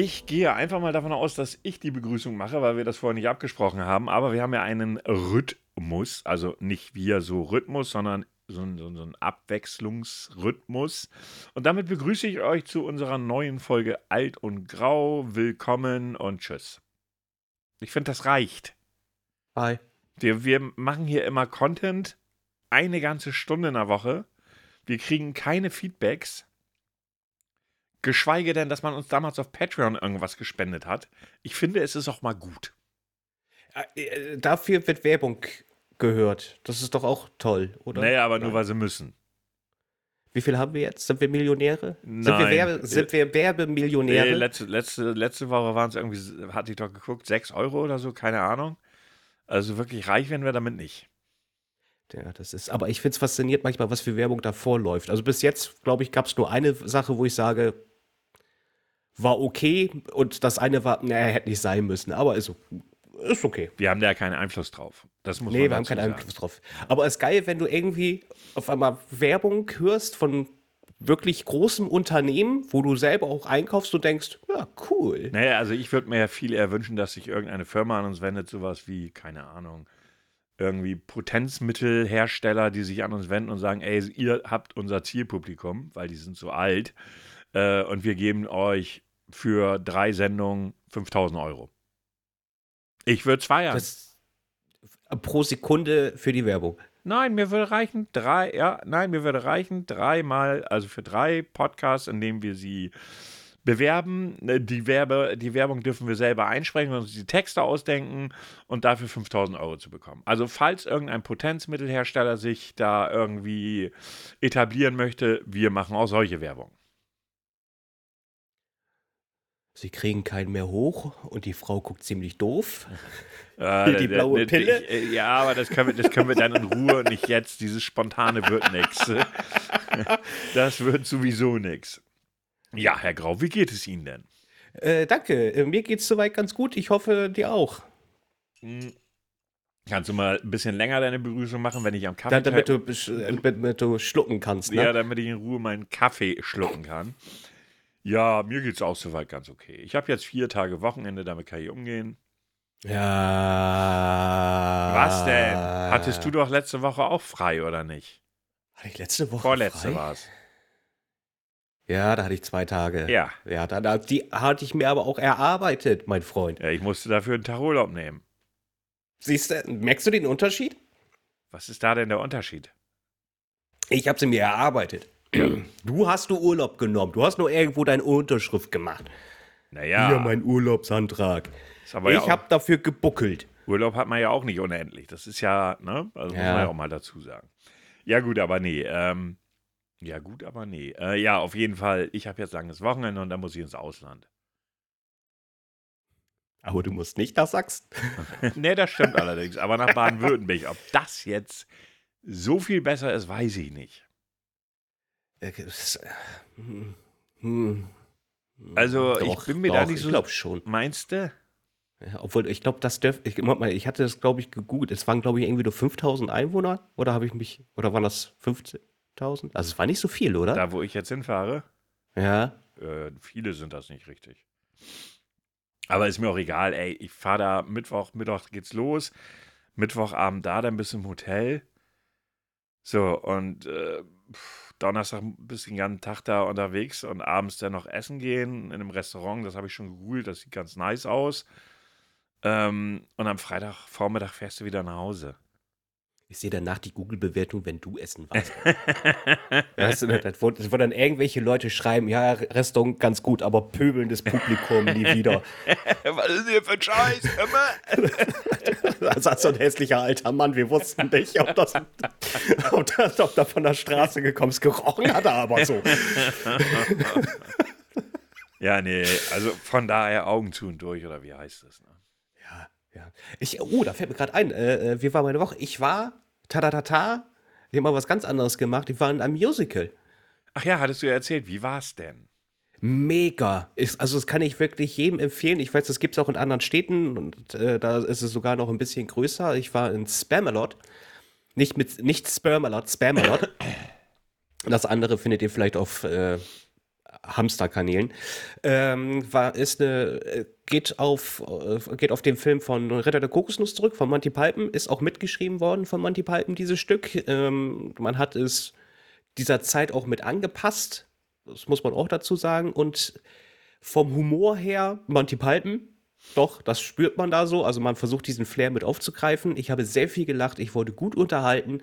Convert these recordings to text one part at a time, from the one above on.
Ich gehe einfach mal davon aus, dass ich die Begrüßung mache, weil wir das vorher nicht abgesprochen haben. Aber wir haben ja einen Rhythmus, also nicht wir so Rhythmus, sondern so ein, so ein Abwechslungsrhythmus. Und damit begrüße ich euch zu unserer neuen Folge Alt und Grau. Willkommen und tschüss. Ich finde, das reicht. Bye. Wir, wir machen hier immer Content, eine ganze Stunde in der Woche. Wir kriegen keine Feedbacks. Geschweige denn, dass man uns damals auf Patreon irgendwas gespendet hat. Ich finde, es ist auch mal gut. Äh, äh, dafür wird Werbung gehört. Das ist doch auch toll, oder? Naja, aber nur, weil sie müssen. Wie viel haben wir jetzt? Sind wir Millionäre? Nein. Sind wir, Werbe, sind wir Werbemillionäre? Nee, letzte, letzte, letzte Woche waren es irgendwie, hatte ich doch geguckt, 6 Euro oder so, keine Ahnung. Also wirklich reich werden wir damit nicht. Ja, das ist, aber ich finde es fasziniert manchmal, was für Werbung davor läuft. Also bis jetzt, glaube ich, gab es nur eine Sache, wo ich sage, war okay und das eine war, naja, hätte nicht sein müssen, aber ist, ist okay. Wir haben da ja keinen Einfluss drauf. Das muss nee, man wir haben keinen sagen. Einfluss drauf. Aber es ist geil, wenn du irgendwie auf einmal Werbung hörst von wirklich großem Unternehmen, wo du selber auch einkaufst und denkst, ja, cool. Naja, also ich würde mir ja viel eher wünschen, dass sich irgendeine Firma an uns wendet, sowas wie, keine Ahnung, irgendwie Potenzmittelhersteller, die sich an uns wenden und sagen, ey, ihr habt unser Zielpublikum, weil die sind so alt äh, und wir geben euch für drei Sendungen 5000 Euro. Ich würde zwei feiern. Das, pro Sekunde für die Werbung. Nein, mir würde reichen drei, ja, nein, mir würde reichen dreimal, also für drei Podcasts, in denen wir sie bewerben. Äh, Die, Werbe, die Werbung dürfen wir selber einsprechen und uns die Texte ausdenken und dafür 5000 Euro zu bekommen. Also, falls irgendein Potenzmittelhersteller sich da irgendwie etablieren möchte, wir machen auch solche Werbung. Sie kriegen keinen mehr hoch und die Frau guckt ziemlich doof. Äh, Die d- blaue Pille? Ich, äh, ja, aber das können, wir, das können wir dann in Ruhe und nicht jetzt. Dieses spontane wird nix. Das wird sowieso nix. Ja, Herr Grau, wie geht es Ihnen denn? Äh, danke, äh, mir geht's soweit ganz gut. Ich hoffe, dir auch. Hm. Kannst du mal ein bisschen länger deine Begrüßung machen, wenn ich am Kaffee... Da, damit, du, besch- äh, damit du schlucken kannst, ne? ja, damit ich in Ruhe meinen Kaffee schlucken kann. Ja, mir geht es auch soweit ganz okay. Ich habe jetzt vier Tage Wochenende, damit kann ich umgehen. Ja. Was denn? Hattest du doch letzte Woche auch frei, oder nicht? Hatte ich letzte Woche Vorletzte frei? war es. Ja, da hatte ich zwei Tage. Ja. Ja, da, da, die hatte ich mir aber auch erarbeitet, mein Freund. ja. Ich musste dafür einen Tag Urlaub nehmen. Siehst du, merkst du den Unterschied? Was ist da denn der Unterschied? Ich habe sie mir erarbeitet. Du hast du Urlaub genommen. Du hast nur irgendwo deine Unterschrift gemacht. Naja, Hier mein Urlaubsantrag. ja ich auch, habe dafür gebuckelt. Urlaub hat man ja auch nicht unendlich. Das ist ja, ne? Also muss Ja. man ja auch mal dazu sagen. Ja, gut, aber nee. Ähm, ja, gut, aber nee. Äh, ja, auf jeden Fall. Ich habe jetzt langes Wochenende und dann muss ich ins Ausland. Aber du musst nicht nach Sachsen. nee, das stimmt allerdings. Aber nach Baden-Württemberg. Ob das jetzt so viel besser ist, weiß ich nicht. Äh, es- äh, hm, hm. Also, ich Doch, bin mir da nicht so- Ich glaube schon. Meinst du? Ja, obwohl, ich glaube, das dürfte. Ich, ich hatte das, glaube ich, gegoogelt. Es waren, glaube ich, irgendwie nur 5000 Einwohner. Oder habe ich mich. Oder waren das 15.000? Also, es war nicht so viel, oder? Da, wo ich jetzt hinfahre? Ja. Äh, viele sind das nicht richtig. Aber ist mir auch egal, ey. Ich fahre da Mittwoch, Mittwoch geht's los. Mittwochabend da, dann bis im Hotel. So, und äh, pff, Donnerstag bis den ganzen Tag da unterwegs und abends dann noch essen gehen in einem Restaurant. Das habe ich schon gegoogelt, das sieht ganz nice aus. Ähm, und am Freitagvormittag fährst du wieder nach Hause. Ich sehe danach die Google-Bewertung, wenn du essen warst. Weißt du, das, wo, das, wo dann irgendwelche Leute schreiben, ja, Restaurant ganz gut, aber pöbelndes Publikum nie wieder. Was ist denn hier für ein Scheiß? Immer? Da saß so ein hässlicher alter Mann, wir wussten nicht, ob das, ob das ob da von der Straße gekommen ist. Gerochen hat er aber so. Ja, nee, also von daher Augen zu und durch, oder wie heißt das? Ne? Ja. Ich, oh, da fällt mir gerade ein, äh, äh, wie war meine Woche? Ich war, ta-da-ta-ta, ich habe mal was ganz anderes gemacht. Ich war in einem Musical. Ach ja, hattest du ja erzählt, wie war's denn? Mega. Ist, also das kann ich wirklich jedem empfehlen. Ich weiß, das gibt es auch in anderen Städten und äh, da ist es sogar noch ein bisschen größer. Ich war in Spamalot. Nicht mit nicht Spermalot, Spamalot. Das andere findet ihr vielleicht auf äh, Hamsterkanälen. Ähm, war, ist eine, äh, geht auf, äh, geht auf den Film von Ritter der Kokosnuss zurück, von Monty Python, ist auch mitgeschrieben worden von Monty Python, dieses Stück. Ähm, man hat es dieser Zeit auch mit angepasst, das muss man auch dazu sagen, und vom Humor her, Monty Python, doch, das spürt man da so. Also man versucht diesen Flair mit aufzugreifen. Ich habe sehr viel gelacht, ich wurde gut unterhalten.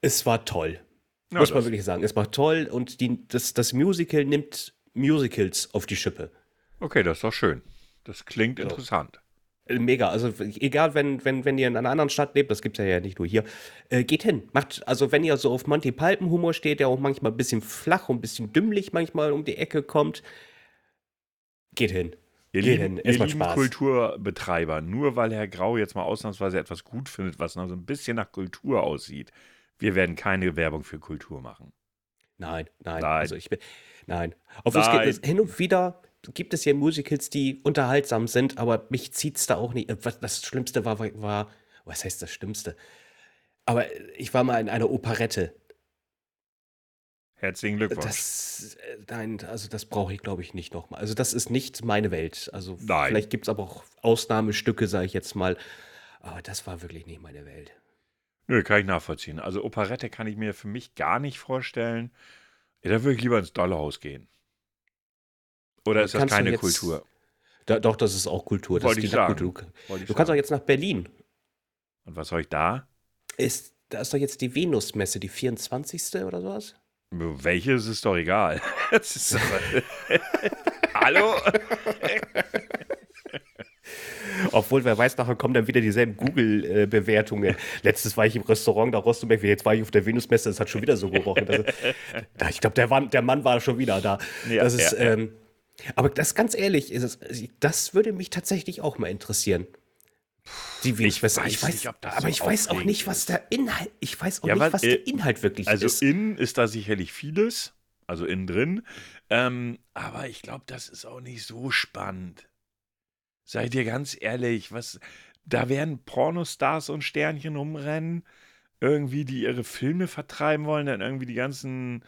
Es war toll. Ja, muss man wirklich sagen. Es war toll und die, das, das Musical nimmt Musicals auf die Schippe. Okay, das ist doch schön. Das klingt so. interessant. Äh, mega. Also egal, wenn, wenn, wenn ihr in einer anderen Stadt lebt, das gibt es ja nicht nur hier, äh, geht hin. Macht, also wenn ihr so auf Monty Python Humor steht, der auch manchmal ein bisschen flach und ein bisschen dümmlich manchmal um die Ecke kommt, geht hin. Ihr geht lieben, hin. Ihr lieben Kulturbetreiber, nur weil Herr Grau jetzt mal ausnahmsweise etwas gut findet, was noch so ein bisschen nach Kultur aussieht, wir werden keine Werbung für Kultur machen. Nein, nein. nein. Also ich bin, nein. Obwohl nein. es hin und wieder gibt es ja Musicals, die unterhaltsam sind, aber mich zieht es da auch nicht. Das Schlimmste war, war, was heißt das Schlimmste? Aber ich war mal in einer Operette. Herzlichen Glückwunsch. Das, nein, also das brauche ich, glaube ich, nicht nochmal. Also das ist nicht meine Welt. Also nein. vielleicht gibt es aber auch Ausnahmestücke, sage ich jetzt mal. Aber das war wirklich nicht meine Welt. Nö, kann ich nachvollziehen. Also Operette kann ich mir für mich gar nicht vorstellen. Ja, da würde ich lieber ins Dollhaus gehen. Oder ist das keine jetzt, Kultur? Da, doch, das ist auch Kultur. Das Wollte ich sagen. Kultur. Wollte ich du kannst auch jetzt nach Berlin. Und was soll ich da? Ist, da ist doch jetzt die Venusmesse, die 24. oder sowas? Welches ist doch egal. Ist Hallo? Obwohl, wer weiß, nachher kommen dann wieder dieselben Google-Bewertungen. Letztes war ich im Restaurant, da Rostobeck, jetzt war ich auf der Venusmesse, es hat schon wieder so gerochen. Das, ich glaube, der, der, Mann war schon wieder da. Ja, das ist, ja, ähm, aber das ganz ehrlich, es, das würde mich tatsächlich auch mal interessieren. Die ich weiß, ich weiß nicht, aber so ich weiß auch nicht, was der Inhalt, ich weiß auch ja, nicht, was der äh, Inhalt wirklich also ist. Also innen ist da sicherlich vieles, also innen drin, ähm, aber ich glaube, das ist auch nicht so spannend. Seid ihr ganz ehrlich, was, da werden Pornostars und Sternchen rumrennen, irgendwie, die ihre Filme vertreiben wollen, dann irgendwie die ganzen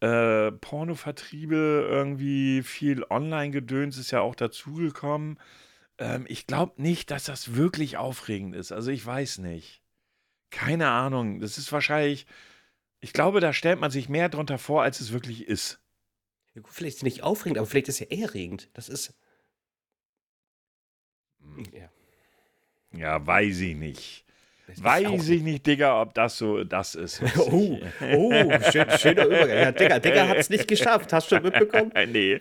äh, Pornovertriebe, irgendwie viel Online-Gedöns ist ja auch dazugekommen. Ähm, ich glaube nicht, dass das wirklich aufregend ist. Also ich weiß nicht. Keine Ahnung. Das ist wahrscheinlich. Ich glaube, da stellt man sich mehr drunter vor, als es wirklich ist. Ja, gut, vielleicht ist es nicht aufregend, aber vielleicht ist es ja erregend. Das ist. Ja. Ja, weiß ich nicht. Weiß ich nicht, Digga, ob das so das ist. oh, oh schön, schöner Übergang. Ja, Digga, Digga hat es nicht geschafft. Hast du schon mitbekommen? nee.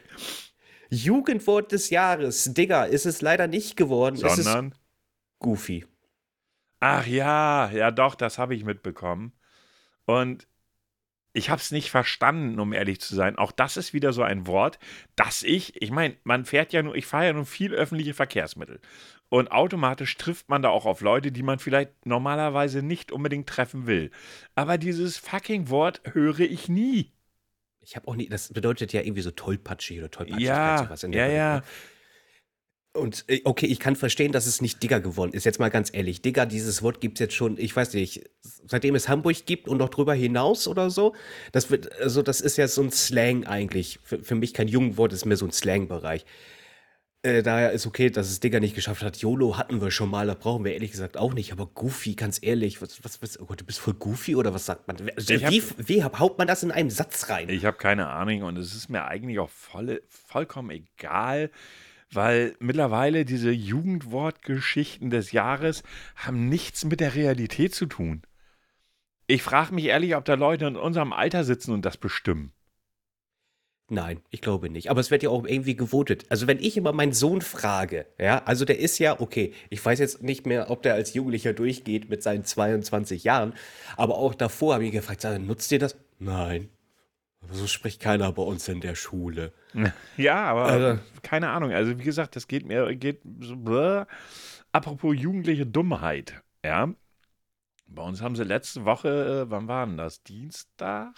Jugendwort des Jahres. Digga, ist es leider nicht geworden. Sondern? Goofy. Ach ja, ja doch, das habe ich mitbekommen. Und ich habe es nicht verstanden, um ehrlich zu sein. Auch das ist wieder so ein Wort, dass ich, ich meine, man fährt ja nur, ich fahre ja nur viel öffentliche Verkehrsmittel. Und automatisch trifft man da auch auf Leute, die man vielleicht normalerweise nicht unbedingt treffen will. Aber dieses fucking Wort höre ich nie. Ich habe auch nie, das bedeutet ja irgendwie so tollpatschig oder tollpatschig. Ja, sowas ja, ja. Ne? Und äh, okay, ich kann verstehen, dass es nicht Digger geworden ist. Jetzt mal ganz ehrlich, Digger, dieses Wort gibt es jetzt schon, ich weiß nicht, seitdem es Hamburg gibt und noch drüber hinaus oder so. Das wird, also das ist ja so ein Slang eigentlich. Für, für mich kein Jugendwort, ist mehr so ein Slang-Bereich. Äh, daher ist okay, dass es Digger nicht geschafft hat. YOLO hatten wir schon mal, da brauchen wir ehrlich gesagt auch nicht. Aber Goofy, ganz ehrlich, was, was, was oh Gott, du bist voll Goofy oder was sagt man? Wie, hab, wie haut man das in einem Satz rein? Ich habe keine Ahnung und es ist mir eigentlich auch voll, vollkommen egal, weil mittlerweile diese Jugendwortgeschichten des Jahres haben nichts mit der Realität zu tun. Ich frage mich ehrlich, ob da Leute in unserem Alter sitzen und das bestimmen. Nein, ich glaube nicht. Aber es wird ja auch irgendwie gewotet. Also wenn ich immer meinen Sohn frage, ja, also der ist ja, okay, ich weiß jetzt nicht mehr, ob der als Jugendlicher durchgeht mit seinen 22 Jahren, aber auch davor habe ich gefragt, nutzt ihr das? Nein. So spricht keiner bei uns in der Schule. Ja, aber also, keine Ahnung. Also wie gesagt, das geht mir, geht so, bläh. apropos jugendliche Dummheit, ja. Bei uns haben sie letzte Woche, äh, wann war denn das? Dienstag?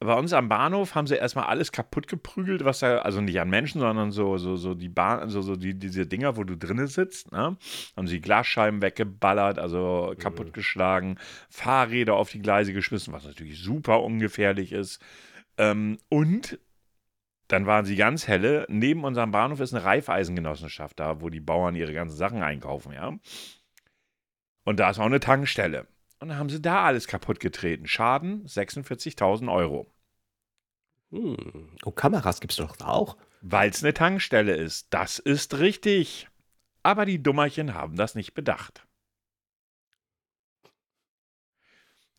Bei uns am Bahnhof haben sie erstmal alles kaputt geprügelt, was da, also nicht an Menschen, sondern so, so, so die Bahn, so, so die, diese Dinger, wo du drinnen sitzt, ne? Haben sie Glasscheiben weggeballert, also mhm. kaputtgeschlagen, Fahrräder auf die Gleise geschmissen, was natürlich super ungefährlich ist. Ähm, und dann waren sie ganz helle. Neben unserem Bahnhof ist eine Reifeisengenossenschaft, da wo die Bauern ihre ganzen Sachen einkaufen, ja. Und da ist auch eine Tankstelle. Und dann haben sie da alles kaputt getreten. Schaden 46.000 Euro. Hm. Oh, Kameras gibt es doch auch. Weil es eine Tankstelle ist. Das ist richtig. Aber die Dummerchen haben das nicht bedacht.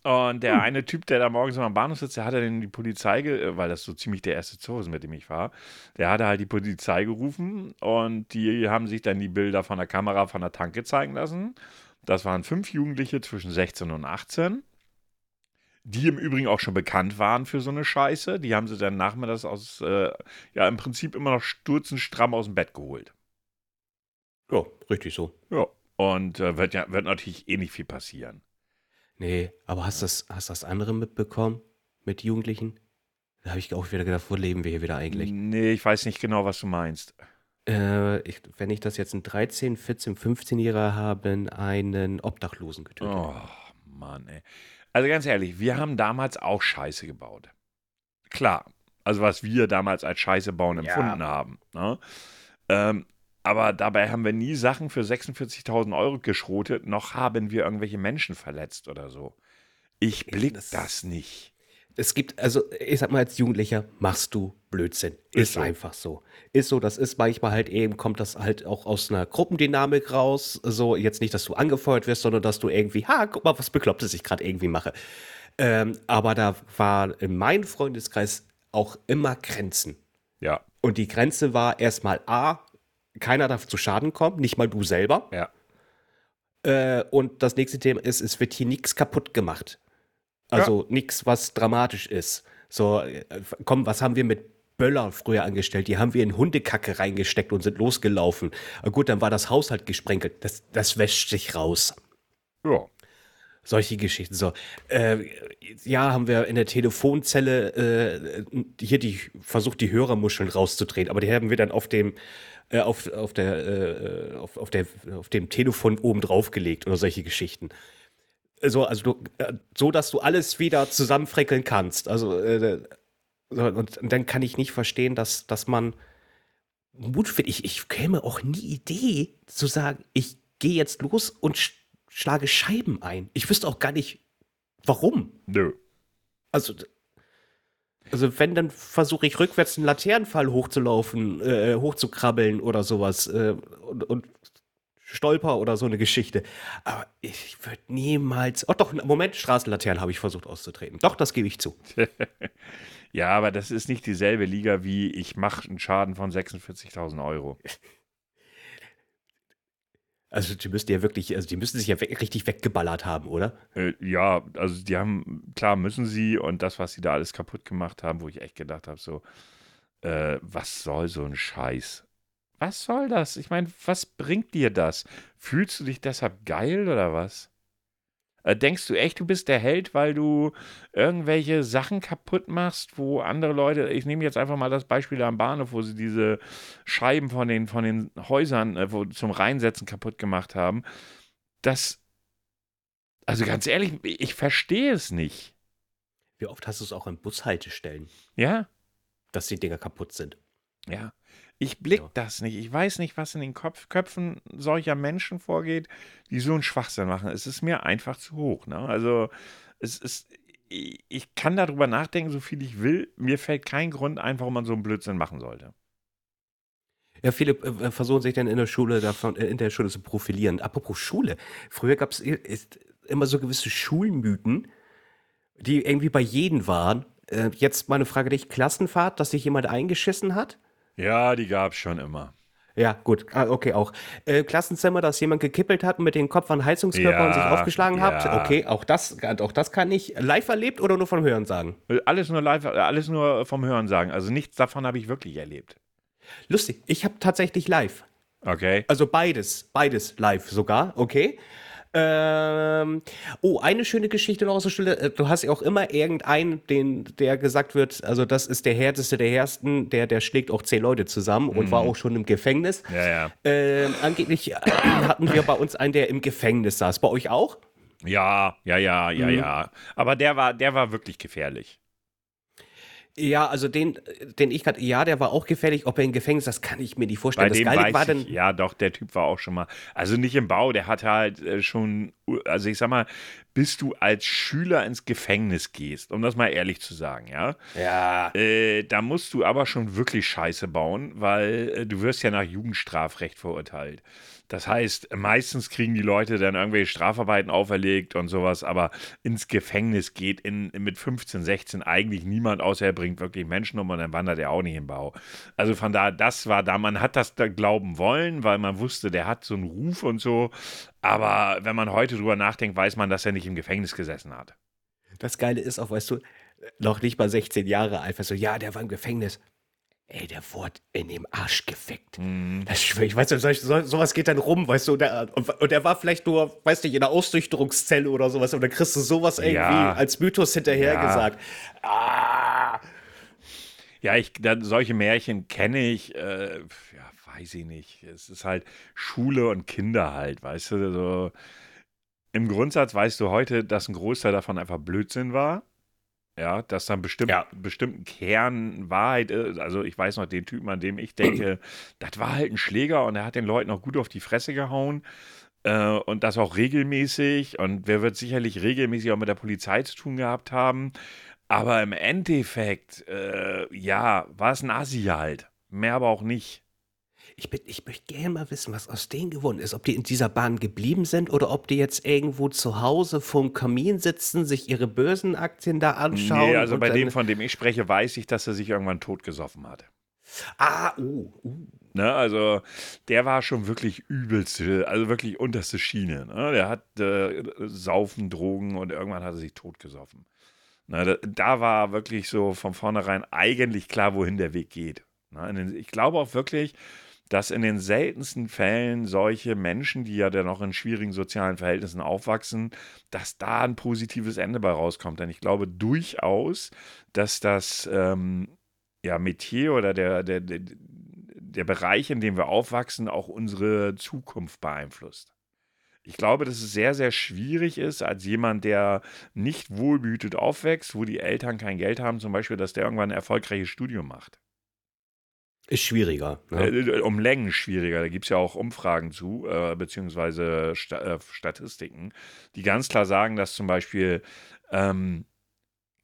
Und der hm. eine Typ, der da morgens am Bahnhof sitzt, der hatte dann die Polizei, äh, weil das so ziemlich der erste Zug ist, mit dem ich war, der hatte halt die Polizei gerufen und die haben sich dann die Bilder von der Kamera von der Tanke zeigen lassen. Das waren fünf Jugendliche zwischen 16 und 18, die im Übrigen auch schon bekannt waren für so eine Scheiße. Die haben sie dann nachmittags aus, äh, ja, im Prinzip immer noch stürzenstramm aus dem Bett geholt. Ja, richtig so. Ja. Und äh, wird ja wird natürlich eh nicht viel passieren. Nee, aber hast du das, hast das andere mitbekommen mit Jugendlichen? Da habe ich auch wieder gedacht, wo leben wir hier wieder eigentlich? Nee, ich weiß nicht genau, was du meinst. Äh, ich, wenn ich das jetzt ein 13, 14, 15-Jähriger haben einen Obdachlosen getötet. Oh, Mann, ey. Also ganz ehrlich, wir haben damals auch Scheiße gebaut. Klar. Also was wir damals als Scheiße bauen empfunden ja. haben. Ne? Ähm, aber dabei haben wir nie Sachen für 46.000 Euro geschrotet, noch haben wir irgendwelche Menschen verletzt oder so. Ich blick das, das nicht. Es gibt, also ich sag mal, als Jugendlicher machst du Blödsinn. Ist, ist so. einfach so. Ist so, das ist manchmal halt eben, kommt das halt auch aus einer Gruppendynamik raus. So, jetzt nicht, dass du angefeuert wirst, sondern dass du irgendwie, ha, guck mal, was Beklopptes ich gerade irgendwie mache. Ähm, aber da war in meinem Freundeskreis auch immer Grenzen. Ja. Und die Grenze war erstmal A, keiner darf zu Schaden kommen, nicht mal du selber. Ja. Äh, und das nächste Thema ist, es wird hier nichts kaputt gemacht. Also ja. nichts, was dramatisch ist. So, äh, komm, was haben wir mit Böller früher angestellt? Die haben wir in Hundekacke reingesteckt und sind losgelaufen. Gut, dann war das Haus halt gesprenkelt. Das, das wäscht sich raus. Ja. Solche Geschichten. So, äh, ja, haben wir in der Telefonzelle äh, hier die versucht, die Hörermuscheln rauszudrehen, aber die haben wir dann auf dem äh, auf, auf, der, äh, auf, auf, der, auf dem Telefon oben drauf gelegt oder solche Geschichten. So, also du, äh, so, dass du alles wieder zusammenfreckeln kannst. Also, äh, und, und, dann kann ich nicht verstehen, dass, dass man Mut findet. Ich, ich käme auch nie Idee zu sagen, ich gehe jetzt los und sch schlage Scheiben ein. Ich wüsste auch gar nicht, warum. Nö. Also, also wenn, dann versuche ich rückwärts einen Laternenfall hochzulaufen, äh, hochzukrabbeln oder sowas äh, und, und stolper oder so eine Geschichte. Aber ich würde niemals. Oh doch, Moment, Straßenlaternen habe ich versucht auszutreten. Doch, das gebe ich zu. ja, aber das ist nicht dieselbe Liga wie ich mache einen Schaden von 46.000 Euro. Also die müssten ja wirklich, also die müssen sich ja we richtig weggeballert haben, oder? Äh, ja, also die haben, klar müssen sie und das, was sie da alles kaputt gemacht haben, wo ich echt gedacht habe, so, äh, was soll so ein Scheiß? Was soll das? Ich meine, was bringt dir das? Fühlst du dich deshalb geil oder was? Äh, denkst du echt, du bist der Held, weil du irgendwelche Sachen kaputt machst, wo andere Leute, ich nehme jetzt einfach mal das Beispiel am Bahnhof, wo sie diese Scheiben von den, von den Häusern äh, wo, zum Reinsetzen kaputt gemacht haben. Das, also ganz ehrlich, ich verstehe es nicht. Wie oft hast du es auch an Bushaltestellen? Ja. Dass die Dinger kaputt sind. Ja. Ich blick ja. das nicht. Ich weiß nicht, was in den Kopf, Köpfen solcher Menschen vorgeht, die so einen Schwachsinn machen. Es ist mir einfach zu hoch. Ne? Also es ist, ich kann darüber nachdenken, so viel ich will. Mir fällt kein Grund ein, warum man so einen Blödsinn machen sollte. Ja, viele äh, versuchen sich dann in der Schule davon, äh, in der Schule zu profilieren. Apropos Schule. Früher gab es immer so gewisse Schulmythen, die irgendwie bei jedem waren. Äh, jetzt meine Frage dich: Klassenfahrt, dass sich jemand eingeschissen hat? Ja, die gab es schon immer. Ja, gut, ah, okay, auch. Äh, Klassenzimmer, dass jemand gekippelt hat und mit dem Kopf an Heizungskörper und sich aufgeschlagen ja. hat. Okay, auch das, auch das kann ich live erlebt oder nur vom Hören sagen? Alles nur live, alles nur vom Hören sagen. Also nichts davon habe ich wirklich erlebt. Lustig, ich habe tatsächlich live. Okay. Also beides, beides live sogar, okay. Ähm, oh, eine schöne Geschichte noch aus der Schule. Äh, du hast ja auch immer irgendeinen, den, der gesagt wird, also das ist der härteste der Härsten, der, der schlägt auch zehn Leute zusammen und mhm. war auch schon im Gefängnis. Ja, ja. Ähm, angeblich hatten wir bei uns einen, der im Gefängnis saß. Bei euch auch? Ja, ja, ja, ja, mhm. ja. Aber der war, der war wirklich gefährlich. Ja, also den, den ich gerade, ja, der war auch gefährlich. Ob er im Gefängnis, das kann ich mir nicht vorstellen. Bei dem das Geile weiß war ich, ja doch, der Typ war auch schon mal, also nicht im Bau, der hat halt äh, schon, also ich sag mal, bis du als Schüler ins Gefängnis gehst, um das mal ehrlich zu sagen, ja, ja, äh, da musst du aber schon wirklich Scheiße bauen, weil äh, du wirst ja nach Jugendstrafrecht verurteilt. Das heißt, meistens kriegen die Leute dann irgendwelche Strafarbeiten auferlegt und sowas, aber ins Gefängnis geht in, mit 15, 16 eigentlich niemand, außer er bringt wirklich Menschen um und dann wandert er auch nicht im Bau. Also von daher, das war da, man hat das da glauben wollen, weil man wusste, der hat so einen Ruf und so. Aber wenn man heute drüber nachdenkt, weiß man, dass er nicht im Gefängnis gesessen hat. das Geile ist auch, weißt du, noch nicht mal 16 Jahre alt, weißt du, ja, der war im Gefängnis. Ey, der wurde in dem Arsch gefickt. Mhm. Das schwör ich, weißt du, so, sowas geht dann rum, weißt du, und der, und, und der war vielleicht nur, weißt du, in einer Ausnüchterungszelle oder sowas, und dann kriegst du sowas irgendwie Ja. als Mythos hinterher Ja. Ah, Ja, ich, dann, solche Märchen kenne ich, äh, ja, weiß ich nicht. Es ist halt Schule und Kinder halt, weißt du, so. Im Grundsatz weißt du heute, dass ein Großteil davon einfach Blödsinn war. Ja, dass dann bestimmt, Ja. bestimmten Kern Wahrheit ist. Also ich weiß noch den Typen, an dem ich denke, das war halt ein Schläger und er hat den Leuten auch gut auf die Fresse gehauen. Äh, und das auch regelmäßig. Und wer wird sicherlich regelmäßig auch mit der Polizei zu tun gehabt haben. Aber im Endeffekt, äh, ja, war es ein Assi halt. Mehr aber auch nicht. Ich, bin, ich möchte gerne mal wissen, was aus denen geworden ist. Ob die in dieser Bahn geblieben sind oder ob die jetzt irgendwo zu Hause vorm Kamin sitzen, sich ihre Börsenaktien da anschauen. Nee, also bei dem, von dem ich spreche, weiß ich, dass er sich irgendwann totgesoffen hat. Ah, uh, uh. Ne, also der war schon wirklich übelste, also wirklich unterste Schiene. Ne? Der hat äh, Saufen, Drogen und irgendwann hat er sich totgesoffen. Ne, da, da war wirklich so von vornherein eigentlich klar, wohin der Weg geht. Ne? Ich glaube auch wirklich, dass in den seltensten Fällen solche Menschen, die ja dann noch in schwierigen sozialen Verhältnissen aufwachsen, dass da ein positives Ende bei rauskommt. Denn ich glaube durchaus, dass das ähm, ja, Metier oder der, der, der, der Bereich, in dem wir aufwachsen, auch unsere Zukunft beeinflusst. Ich glaube, dass es sehr, sehr schwierig ist, als jemand, der nicht wohlbehütet aufwächst, wo die Eltern kein Geld haben, zum Beispiel, dass der irgendwann ein erfolgreiches Studium macht. Ist schwieriger. Ne? Äh, um Längen schwieriger. Da gibt es ja auch Umfragen zu, äh, beziehungsweise Sta äh, Statistiken, die ganz klar sagen, dass zum Beispiel ähm,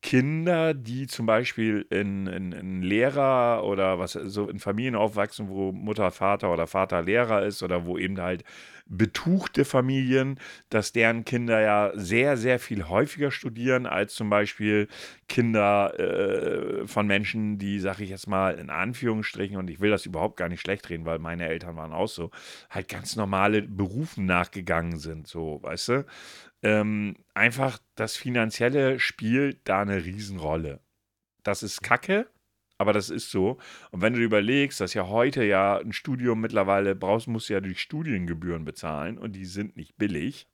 Kinder, die zum Beispiel in, in, in Lehrer oder was so in Familien aufwachsen, wo Mutter, Vater oder Vater Lehrer ist oder wo eben halt betuchte Familien, dass deren Kinder ja sehr, sehr viel häufiger studieren als zum Beispiel Kinder äh, von Menschen, die, sag ich jetzt mal, in Anführungsstrichen, und ich will das überhaupt gar nicht schlecht reden, weil meine Eltern waren auch so, halt ganz normale Berufen nachgegangen sind, so, weißt du? Ähm, einfach das Finanzielle spielt da eine Riesenrolle. Das ist Kacke, aber das ist so. Und wenn du dir überlegst, dass ja heute ja ein Studium mittlerweile brauchst, musst du ja durch Studiengebühren bezahlen und die sind nicht billig.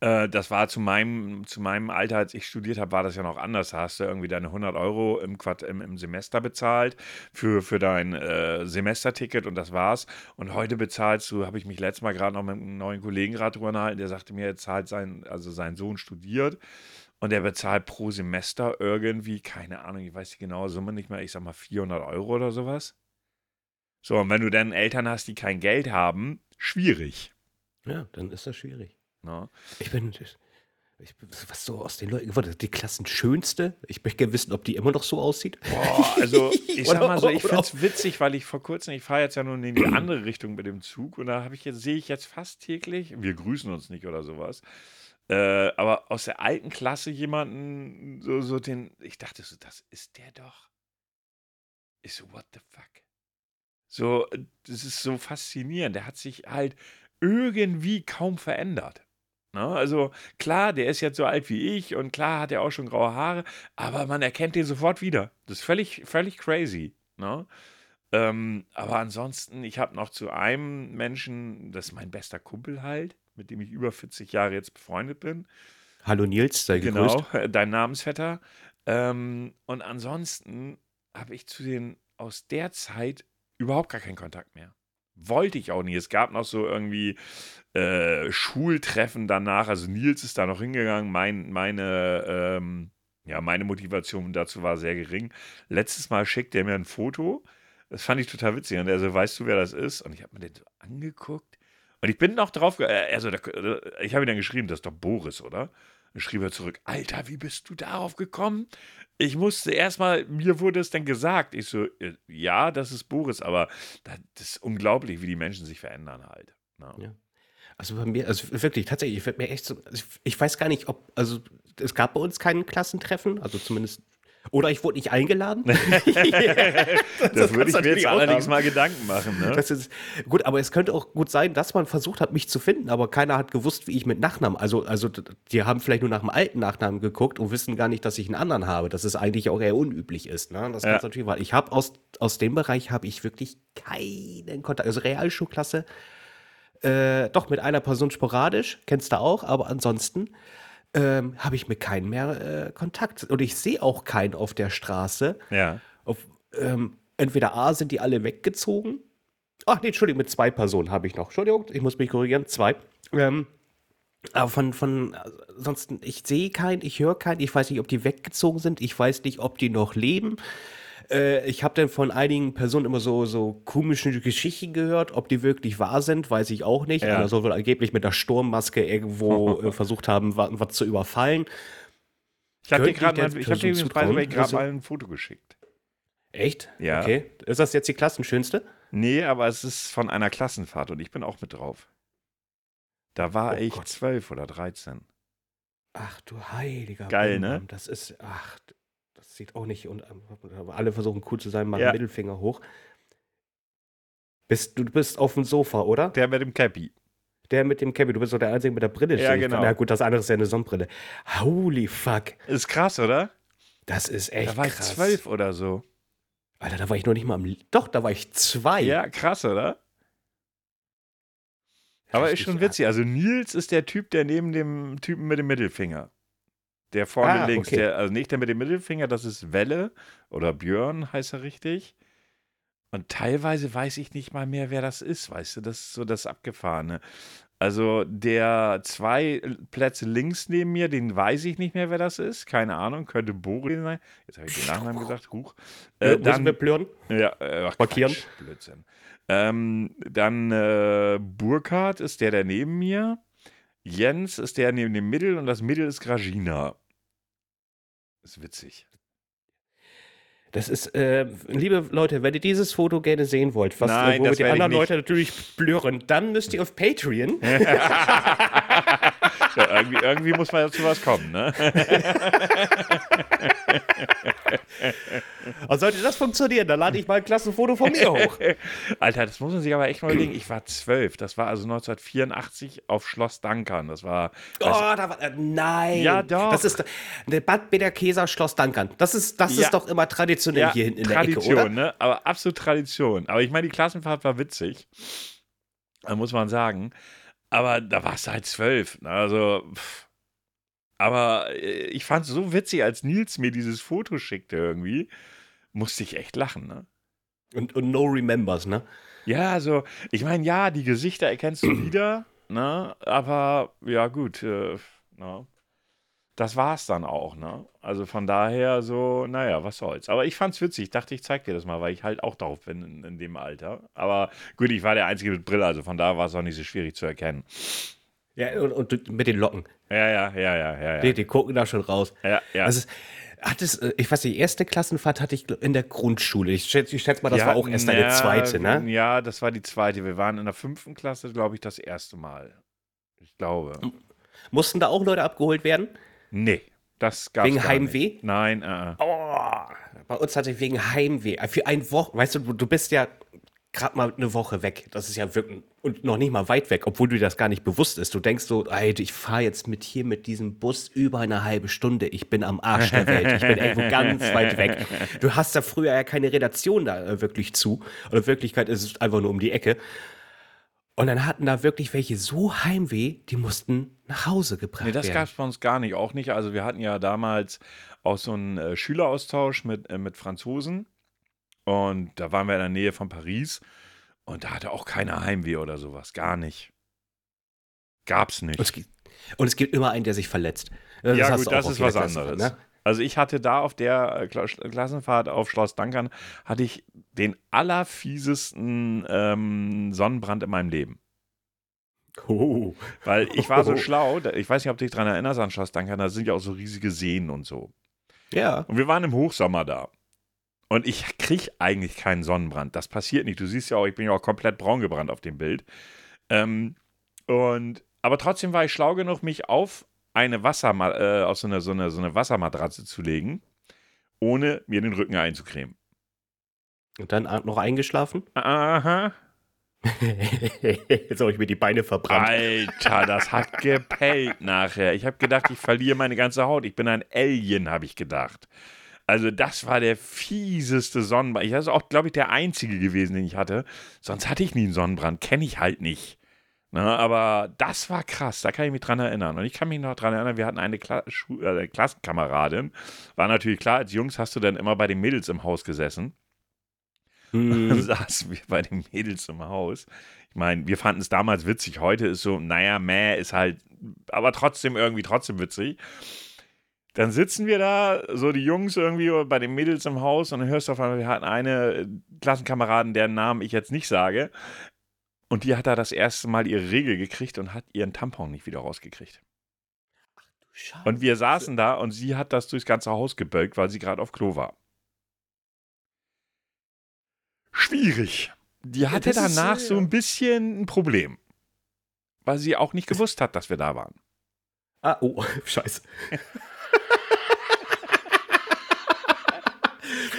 Äh, das war zu meinem, zu meinem Alter, als ich studiert habe, war das ja noch anders. Da hast du irgendwie deine 100 Euro im, Quart im, im Semester bezahlt für, für dein äh, Semesterticket und das war's. Und heute bezahlst du, habe ich mich letztes Mal gerade noch mit einem neuen Kollegen gerade drüber unterhalten, der sagte mir, er zahlt sein, also sein Sohn studiert und er bezahlt pro Semester irgendwie, keine Ahnung, ich weiß die genaue Summe nicht mehr, ich sag mal 400 Euro oder sowas. So, und wenn du dann Eltern hast, die kein Geld haben, schwierig. Ja, dann ist das schwierig. Ne? Ich bin, ich, was so aus den Leuten geworden ist, die Klassenschönste. Ich möchte gerne wissen, ob die immer noch so aussieht. Boah, also ich sag mal so, ich finde es witzig, weil ich vor kurzem, ich fahre jetzt ja nun in die andere Richtung mit dem Zug und da habe ich jetzt, sehe ich jetzt fast täglich, wir grüßen uns nicht oder sowas, äh, aber aus der alten Klasse jemanden, so, so den, ich dachte so, das ist der doch. Ich so, what the fuck? So, das ist so faszinierend. Der hat sich halt irgendwie kaum verändert. Ne? Also klar, der ist jetzt so alt wie ich und klar hat er auch schon graue Haare, aber man erkennt den sofort wieder. Das ist völlig, völlig crazy. Ne? Ähm, aber ansonsten, ich habe noch zu einem Menschen, das ist mein bester Kumpel halt, mit dem ich über 40 Jahre jetzt befreundet bin. Hallo Nils, sei gegrüßt. Genau, dein Namensvetter. Ähm, und ansonsten habe ich zu den aus der Zeit überhaupt gar keinen Kontakt mehr. Wollte ich auch nie. Es gab noch so irgendwie äh, Schultreffen danach. Also Nils ist da noch hingegangen. Mein, meine, ähm, Ja, meine Motivation dazu war sehr gering. Letztes Mal schickte er mir ein Foto. Das fand ich total witzig. Und er so, weißt du, wer das ist? Und ich habe mir den so angeguckt. Und ich bin noch drauf, äh, also da, ich habe ihm dann geschrieben, das ist doch Boris, oder? Dann schrieb er zurück, Alter, wie bist du darauf gekommen? Ich musste erstmal, mir wurde es dann gesagt. Ich so, äh, ja, das ist Boris, aber das ist unglaublich, wie die Menschen sich verändern halt. ne? Ja. Also bei mir, also wirklich, tatsächlich, ich mir echt so, also ich weiß gar nicht, ob, also es gab bei uns kein Klassentreffen, also zumindest, oder ich wurde nicht eingeladen. Das, würde kann's ich mir jetzt allerdings haben. mal Gedanken machen. Ne? Das ist gut, aber es könnte auch gut sein, dass man versucht hat, mich zu finden, aber keiner hat gewusst, wie ich mit Nachnamen. Also, also die haben vielleicht nur nach dem alten Nachnamen geguckt und wissen gar nicht, dass ich einen anderen habe. Dass es eigentlich auch eher unüblich ist. Ne? Das Ja. kann's natürlich, weil ich habe aus, aus dem Bereich habe ich wirklich keinen Kontakt. Also Realschulklasse, äh, doch mit einer Person sporadisch, kennst du auch, aber ansonsten ähm, habe ich mit keinem mehr äh, Kontakt. Und ich sehe auch keinen auf der Straße. ja. Auf, ähm, entweder A, sind die alle weggezogen. Ach nee, Entschuldigung, mit zwei Personen habe ich noch. Entschuldigung, ich muss mich korrigieren. Zwei. Ähm, aber von, von, ansonsten, ich sehe keinen, ich höre keinen, ich weiß nicht, ob die weggezogen sind, ich weiß nicht, ob die noch leben. Äh, ich habe dann von einigen Personen immer so, so komische Geschichten gehört, ob die wirklich wahr sind, weiß ich auch nicht. Ja. Einer soll wohl angeblich mit der Sturmmaske irgendwo äh, versucht haben, wa- was zu überfallen. Ich habe dir gerade mal, ich hab dir gerade mal ein Foto geschickt. Echt? Ja. Okay. Ist das jetzt die Klassenschönste? Nee, aber es ist von einer Klassenfahrt und ich bin auch mit drauf. Da war Oh ich zwölf oder 13. Ach du heiliger Geil, Bimbam, ne? Das ist, ach, das sieht auch nicht, und aber alle versuchen cool zu sein, machen Ja. Mittelfinger hoch. Bist, du bist auf dem Sofa, oder? Der mit dem Cappy. Der mit dem Cappy, du bist doch der Einzige mit der Brille. Ja, genau. Na gut, das andere ist ja eine Sonnenbrille. Holy fuck. Ist krass, oder? Das ist echt da war krass. ich zwölf oder so. Alter, da war ich noch nicht mal am. Doch, da war ich zwei. Ja, krass, oder? Aber ist schon witzig. Also Nils ist der Typ, der neben dem Typen mit dem Mittelfinger. Der vorne Ah, links. okay. Der, also nicht der mit dem Mittelfinger, das ist Welle oder Björn heißt er richtig. Und teilweise weiß ich nicht mal mehr, wer das ist, weißt du, das ist so das Abgefahrene. Also der zwei Plätze links neben mir, den weiß ich nicht mehr, wer das ist. Keine Ahnung, könnte Boris sein. Jetzt habe ich den Nachnamen gesagt. Huch. Äh, müssen dann, wir ja, äh, ach, Markieren? Quatsch, Blödsinn. Ähm, dann äh, Burkhard ist der, der neben mir. Jens ist der neben dem Mittel und das Mittel ist Gragina. Ist witzig. Das ist, äh, liebe Leute, wenn ihr dieses Foto gerne sehen wollt, was Nein, äh, wo wir das die anderen. Leute natürlich blören, dann müsst ihr auf Patreon. Ja, irgendwie, irgendwie muss man dazu was kommen, ne? Und sollte das funktionieren, dann lade ich mal ein Klassenfoto von mir hoch. Alter, das muss man sich aber echt mal überlegen. Ich war zwölf. Das war also 1984 auf Schloss Dankern. Das war. Oh, da war, äh, nein. Ja, doch. Das ist der Bad Bederkäser Schloss Dankern. Das ist, das Ja. ist doch immer traditionell hier hinten in der Ecke, Tradition, oder? ne? Aber absolut Tradition. Aber ich meine, die Klassenfahrt war witzig. Da muss man sagen. Aber da warst du halt zwölf. ne? Also. Pff. Aber äh, ich fand es so witzig, als Nils mir dieses Foto schickte irgendwie. Musste ich echt lachen, ne? Und, und no remembers, ne? Ja, also, ich meine, ja, die Gesichter erkennst du wieder, ne? Aber ja, gut, äh, ne? Das war's dann auch, ne? Also von daher so, naja, was soll's. Aber ich fand's witzig. Ich dachte, ich zeig dir das mal, weil ich halt auch drauf bin in, in dem Alter. Aber gut, ich war der Einzige mit Brille, also von daher war es auch nicht so schwierig zu erkennen. Ja, und, und mit den Locken. Ja, ja, ja, ja, ja, Die, ja. die gucken da schon raus. Ja, ja. Also, hat es, äh, ich weiß nicht, die erste Klassenfahrt hatte ich in der Grundschule. Ich schätze, ich schätze mal, das Wir war auch erst eine ja, zweite, ne? Ja, das war die zweite. Wir waren in der fünften Klasse, glaube ich, das erste Mal. Ich glaube. Mussten da auch Leute abgeholt werden? Nee, das gab's Wegen Heimweh? Nicht. Nein, äh, äh. Oh, bei uns tatsächlich wegen Heimweh. Für ein Woche, weißt du- du bist ja gerade mal eine Woche weg. Das ist ja wirklich, und noch nicht mal weit weg, obwohl du dir das gar nicht bewusst ist. Du denkst so, ey, ich fahre jetzt mit hier mit diesem Bus über eine halbe Stunde. Ich bin am Arsch der Welt. Ich bin irgendwo ganz weit weg. Du hast da früher ja keine Relation da äh, wirklich zu. Und in Wirklichkeit ist es einfach nur um die Ecke. Und dann hatten da wirklich welche so Heimweh, die mussten nach Hause gebracht Nee, das werden. gab es bei uns gar nicht, auch nicht. Also wir hatten ja damals auch so einen äh, Schüleraustausch mit, äh, mit Franzosen und da waren wir in der Nähe von Paris und da hatte auch keiner Heimweh oder sowas, gar nicht. Gab's Und es, nicht. gibt, und es gibt immer einen, der sich verletzt. Das Ja, gut, das ist was anderes. ne? Also ich hatte da auf der äh, Klassenfahrt auf Schloss Dankern, hatte ich den allerfiesesten ähm, Sonnenbrand in meinem Leben. Oh. Weil ich war so oh. schlau, ich weiß nicht, ob du dich daran erinnerst an Schloss Dankern, da sind ja auch so riesige Seen und so. Ja. Und wir waren im Hochsommer da. Und ich kriege eigentlich keinen Sonnenbrand. Das passiert nicht. Du siehst ja auch, ich bin ja auch komplett braun gebrannt auf dem Bild. Ähm, und, aber trotzdem war ich schlau genug, mich auf eine Wasser, äh, auf so eine, so, eine, so eine Wassermatratze zu legen, ohne mir den Rücken einzucremen. Und dann noch eingeschlafen? Aha. Jetzt habe ich mir die Beine verbrannt. Alter, das hat gepellt nachher. Ich habe gedacht, ich verliere meine ganze Haut. Ich bin ein Alien, habe ich gedacht. Also das war der fieseste Sonnenbrand. Ich das ist auch, glaube ich, der einzige gewesen, den ich hatte. Sonst hatte ich nie einen Sonnenbrand. Kenne ich halt nicht. Na, aber das war krass, da kann ich mich dran erinnern. Und ich kann mich noch dran erinnern, wir hatten eine Kla äh, Klassenkameradin. War natürlich klar, als Jungs hast du dann immer bei den Mädels im Haus gesessen. Dann saßen wir bei den Mädels im Haus. Ich meine, wir fanden es damals witzig. Heute ist so, naja, meh, ist halt, aber trotzdem irgendwie trotzdem witzig. Dann sitzen wir da, so die Jungs irgendwie bei den Mädels im Haus und dann hörst du auf einmal, wir hatten eine Klassenkameradin, deren Namen ich jetzt nicht sage. Und die hat da das erste Mal ihre Regel gekriegt und hat ihren Tampon nicht wieder rausgekriegt. Ach du Scheiße. Und wir saßen da und sie hat das durchs ganze Haus gebölkt, weil sie gerade auf Klo war schwierig. Die hatte ja, danach ist, so ein bisschen ein Problem. Weil sie auch nicht gewusst hat, dass wir da waren. Ah, oh, scheiße.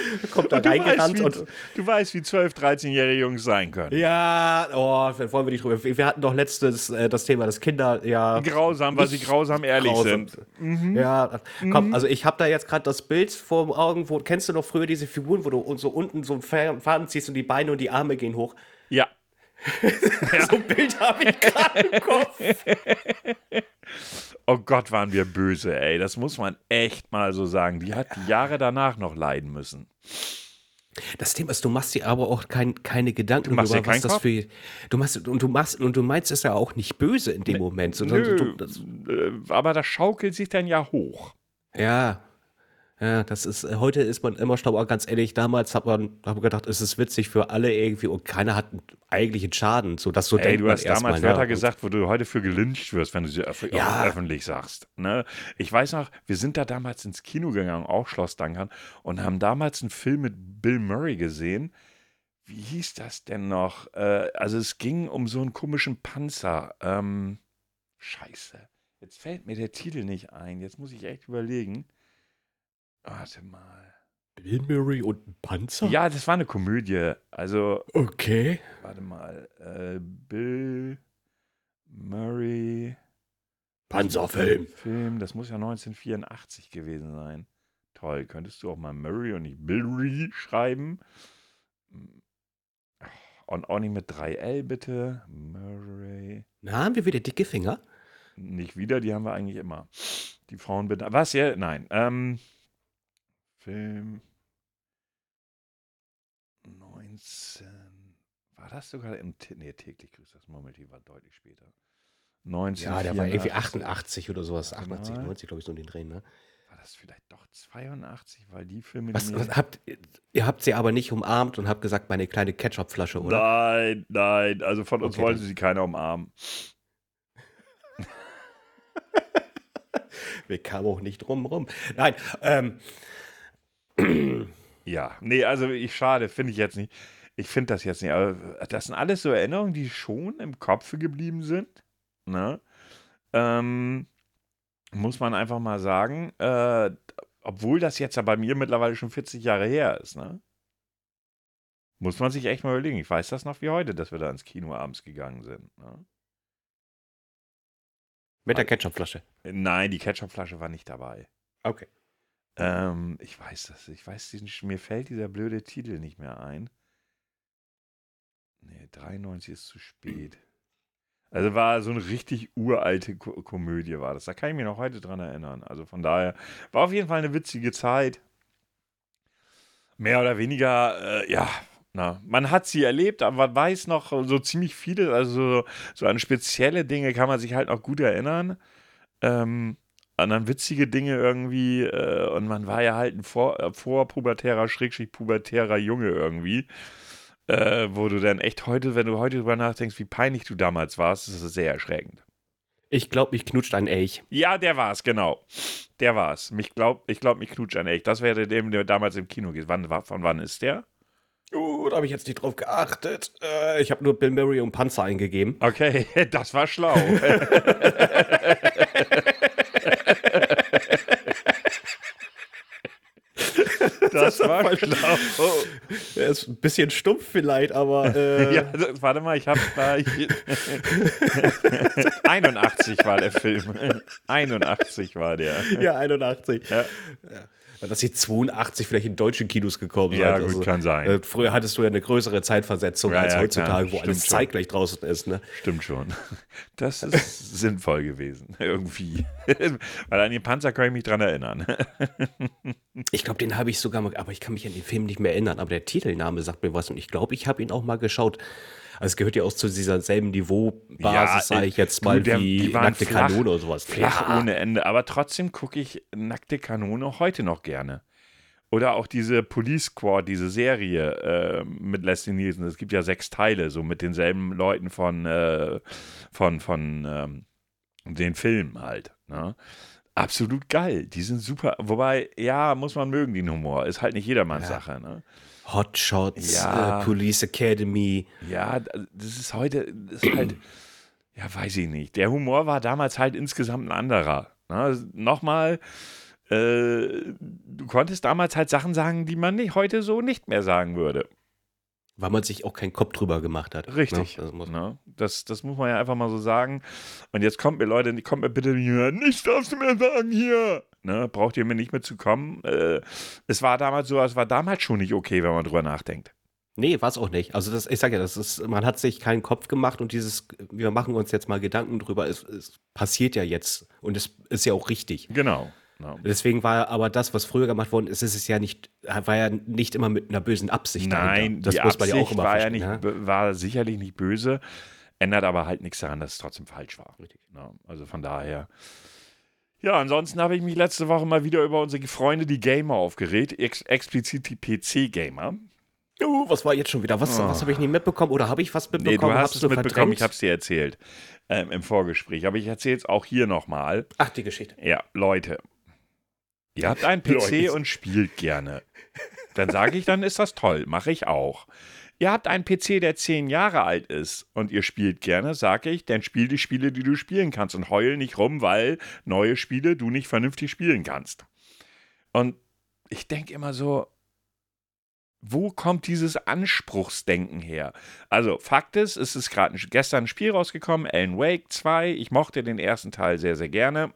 kommt da reingerannt. Und, du weißt, wie 12-, 13-jährige Jungs sein können. Ja, oh, wollen wir nicht drüber. Wir hatten doch letztes äh, das Thema, dass Kinder ja. Grausam, weil sie grausam ehrlich grausam. sind. Mhm. Ja, komm, mhm. also ich habe da jetzt gerade das Bild vor Augen, wo, kennst du noch früher diese Figuren, wo du so unten so einen Faden ziehst und die Beine und die Arme gehen hoch? Ja. so ein Bild habe ich gerade im Kopf. Oh Gott, waren wir böse, ey. Das muss man echt mal so sagen. Die hat die Jahre danach noch leiden müssen. Das Thema ist, du machst dir aber auch kein, keine Gedanken darüber, was das Kopf? für. Du machst und du machst und du meinst es ja auch nicht böse in dem Moment, sondern nö, du, das, äh, aber das schaukelt sich dann ja hoch. Ja, ja, das ist, äh, heute ist man immer schlauer, ganz ehrlich. Damals hat man, hab gedacht, es ist witzig für alle irgendwie und keiner hat eigentlich einen Schaden. So, dass so Ey, du hast damals Wörter ja, gesagt, wo du heute für gelyncht wirst, wenn du sie öf ja. öffentlich sagst. Ne? Ich weiß noch, wir sind da damals ins Kino gegangen, auch Schloss Dankern, und haben damals einen Film mit Bill Murray gesehen. Wie hieß das denn noch? Äh, also es ging um so einen komischen Panzer. Ähm, scheiße. Jetzt fällt mir der Titel nicht ein. Jetzt muss ich echt überlegen. Warte mal. Bill Murray und ein Panzer? Ja, das war eine Komödie. Also. Okay. Warte mal. Äh, Bill Murray. Panzerfilm. Film, das muss ja 1984 gewesen sein. Toll. Könntest du auch mal Murray und nicht Billry schreiben? Und auch nicht mit 3L bitte. Murray. Na, haben wir wieder dicke Finger? Nicht wieder, die haben wir eigentlich immer. Die Frauen bitte. Was? Ja, nein. Ähm. Film 19. War das sogar im nee, täglich grüßt das Murmeltier war deutlich später. 19. Ja, der war irgendwie 88 oder sowas. 88, 90, glaube ich, so in den Drehen, ne? War das vielleicht doch 82, weil die Filme. Was, was habt, ihr habt sie aber nicht umarmt und habt gesagt, meine kleine Ketchupflasche, oder? Nein, nein. Also von uns okay, wollte sie keiner umarmen. Wir kamen auch nicht drum rum. Nein, ähm, ja, nee, also ich schade, finde ich jetzt nicht. Ich finde das jetzt nicht. Aber das sind alles so Erinnerungen, die schon im Kopf geblieben sind. Ne? Ähm, muss man einfach mal sagen. Äh, obwohl das jetzt ja bei mir mittlerweile schon 40 Jahre her ist. Ne? Muss man sich echt mal überlegen. Ich weiß das noch wie heute, dass wir da ins Kino abends gegangen sind. Ne? Mit der Ketchupflasche? Nein, die Ketchupflasche war nicht dabei. Okay. Ähm, ich weiß das. Ich weiß, mir fällt dieser blöde Titel nicht mehr ein. Nee, 93 ist zu spät. Also war so eine richtig uralte Ko Komödie war das. Da kann ich mich noch heute dran erinnern. Also von daher war auf jeden Fall eine witzige Zeit. Mehr oder weniger, äh, ja, na, man hat sie erlebt, aber man weiß noch so ziemlich viele, also so an spezielle Dinge kann man sich halt noch gut erinnern. Ähm, und dann witzige Dinge irgendwie. Äh, und man war ja halt ein vor, äh, vorpubertärer, schrägstrich pubertärer Junge irgendwie. Äh, wo du dann echt heute, wenn du heute drüber nachdenkst, wie peinlich du damals warst, ist es sehr erschreckend. Ich glaube, mich knutscht ein Elch. Ja, der war's, genau. Der war's. Mich glaub, ich glaube, mich knutscht ein Elch. Das wäre der, der damals im Kino geht. Wann, von wann ist der? Uh, da habe ich jetzt nicht drauf geachtet. Äh, ich habe nur Bill Murray und Panzer eingegeben. Okay, das war schlau. das war schlau. Er ist ein bisschen stumpf vielleicht, aber. Äh ja, warte mal, ich habe da. 81 war der Film. 81 war der. Ja, 81. Ja. ja dass sie 82 vielleicht in deutschen Kinos gekommen sind. Ja, gut, also, kann sein. Äh, früher hattest du ja eine größere Zeitversetzung ja, als ja, heutzutage, wo alles zeitgleich draußen ist. Ne? Stimmt schon. Das ist sinnvoll gewesen, irgendwie. Weil an den Panzer kann ich mich dran erinnern. ich glaube, den habe ich sogar mal, aber ich kann mich an den Film nicht mehr erinnern. Aber der Titelname sagt mir was und ich glaube, ich habe ihn auch mal geschaut. Also es gehört ja auch zu dieser selben Niveaubasis, ja, sage ich jetzt mal, der, wie die nackte flach, Kanone oder sowas. Flach ja. ohne Ende. Aber trotzdem gucke ich nackte Kanone heute noch gerne. Oder auch diese Police Squad, diese Serie äh, mit Leslie Nielsen. Es gibt ja sechs Teile, so mit denselben Leuten von, äh, von, von ähm, den Filmen halt. Ne? Absolut geil. Die sind super. Wobei, ja, muss man mögen, den Humor. Ist halt nicht jedermanns ja. Sache. Ne? Hotshots, ja. äh, Police Academy. Ja, das ist heute, das ist halt, ja, weiß ich nicht. Der Humor war damals halt insgesamt ein anderer. Ne? Nochmal, äh, du konntest damals halt Sachen sagen, die man nicht, heute so nicht mehr sagen würde. Weil man sich auch keinen Kopf drüber gemacht hat. Ne? Richtig. Ne? Das, muss ne? das, das, muss man ja einfach mal so sagen. Und jetzt kommt mir, Leute, kommt mir bitte hier, nichts darfst du mehr sagen hier. Ne? Braucht ihr mir nicht mehr zu kommen. Äh, es war damals so, es war damals schon nicht okay, wenn man drüber nachdenkt. Nee, war es auch nicht. Also das, ich sage ja, das ist, man hat sich keinen Kopf gemacht und dieses, wir machen uns jetzt mal Gedanken drüber, es, es passiert ja jetzt und es ist ja auch richtig. Genau. Ja. Deswegen war aber das, was früher gemacht worden ist, ist es ja nicht, war ja nicht immer mit einer bösen Absicht. Nein, das die muss man Absicht ja auch immer war ja nicht, ne? war sicherlich nicht böse, ändert aber halt nichts daran, dass es trotzdem falsch war. Richtig. Ja, also von daher. Ja, ansonsten habe ich mich letzte Woche mal wieder über unsere Freunde, die Gamer, aufgeregt, ex explizit die PC-Gamer. Uh, was war jetzt schon wieder? Was, oh. was habe ich nicht mitbekommen oder habe ich was mitbekommen? Nee, du hast es mitbekommen, verdrängt? ich habe es dir erzählt ähm, im Vorgespräch, aber ich erzähle es auch hier nochmal. Ach, die Geschichte. Ja, Leute, Ihr habt einen PC und spielt gerne. Dann sage ich, dann ist das toll, mache ich auch. Ihr habt einen PC, der zehn Jahre alt ist und ihr spielt gerne, sage ich, dann spiel die Spiele, die du spielen kannst und heul nicht rum, weil neue Spiele du nicht vernünftig spielen kannst. Und ich denke immer so, wo kommt dieses Anspruchsdenken her? Also, Fakt ist, es ist gerade gestern ein Spiel rausgekommen, Alan Wake 2. Ich mochte den ersten Teil sehr, sehr gerne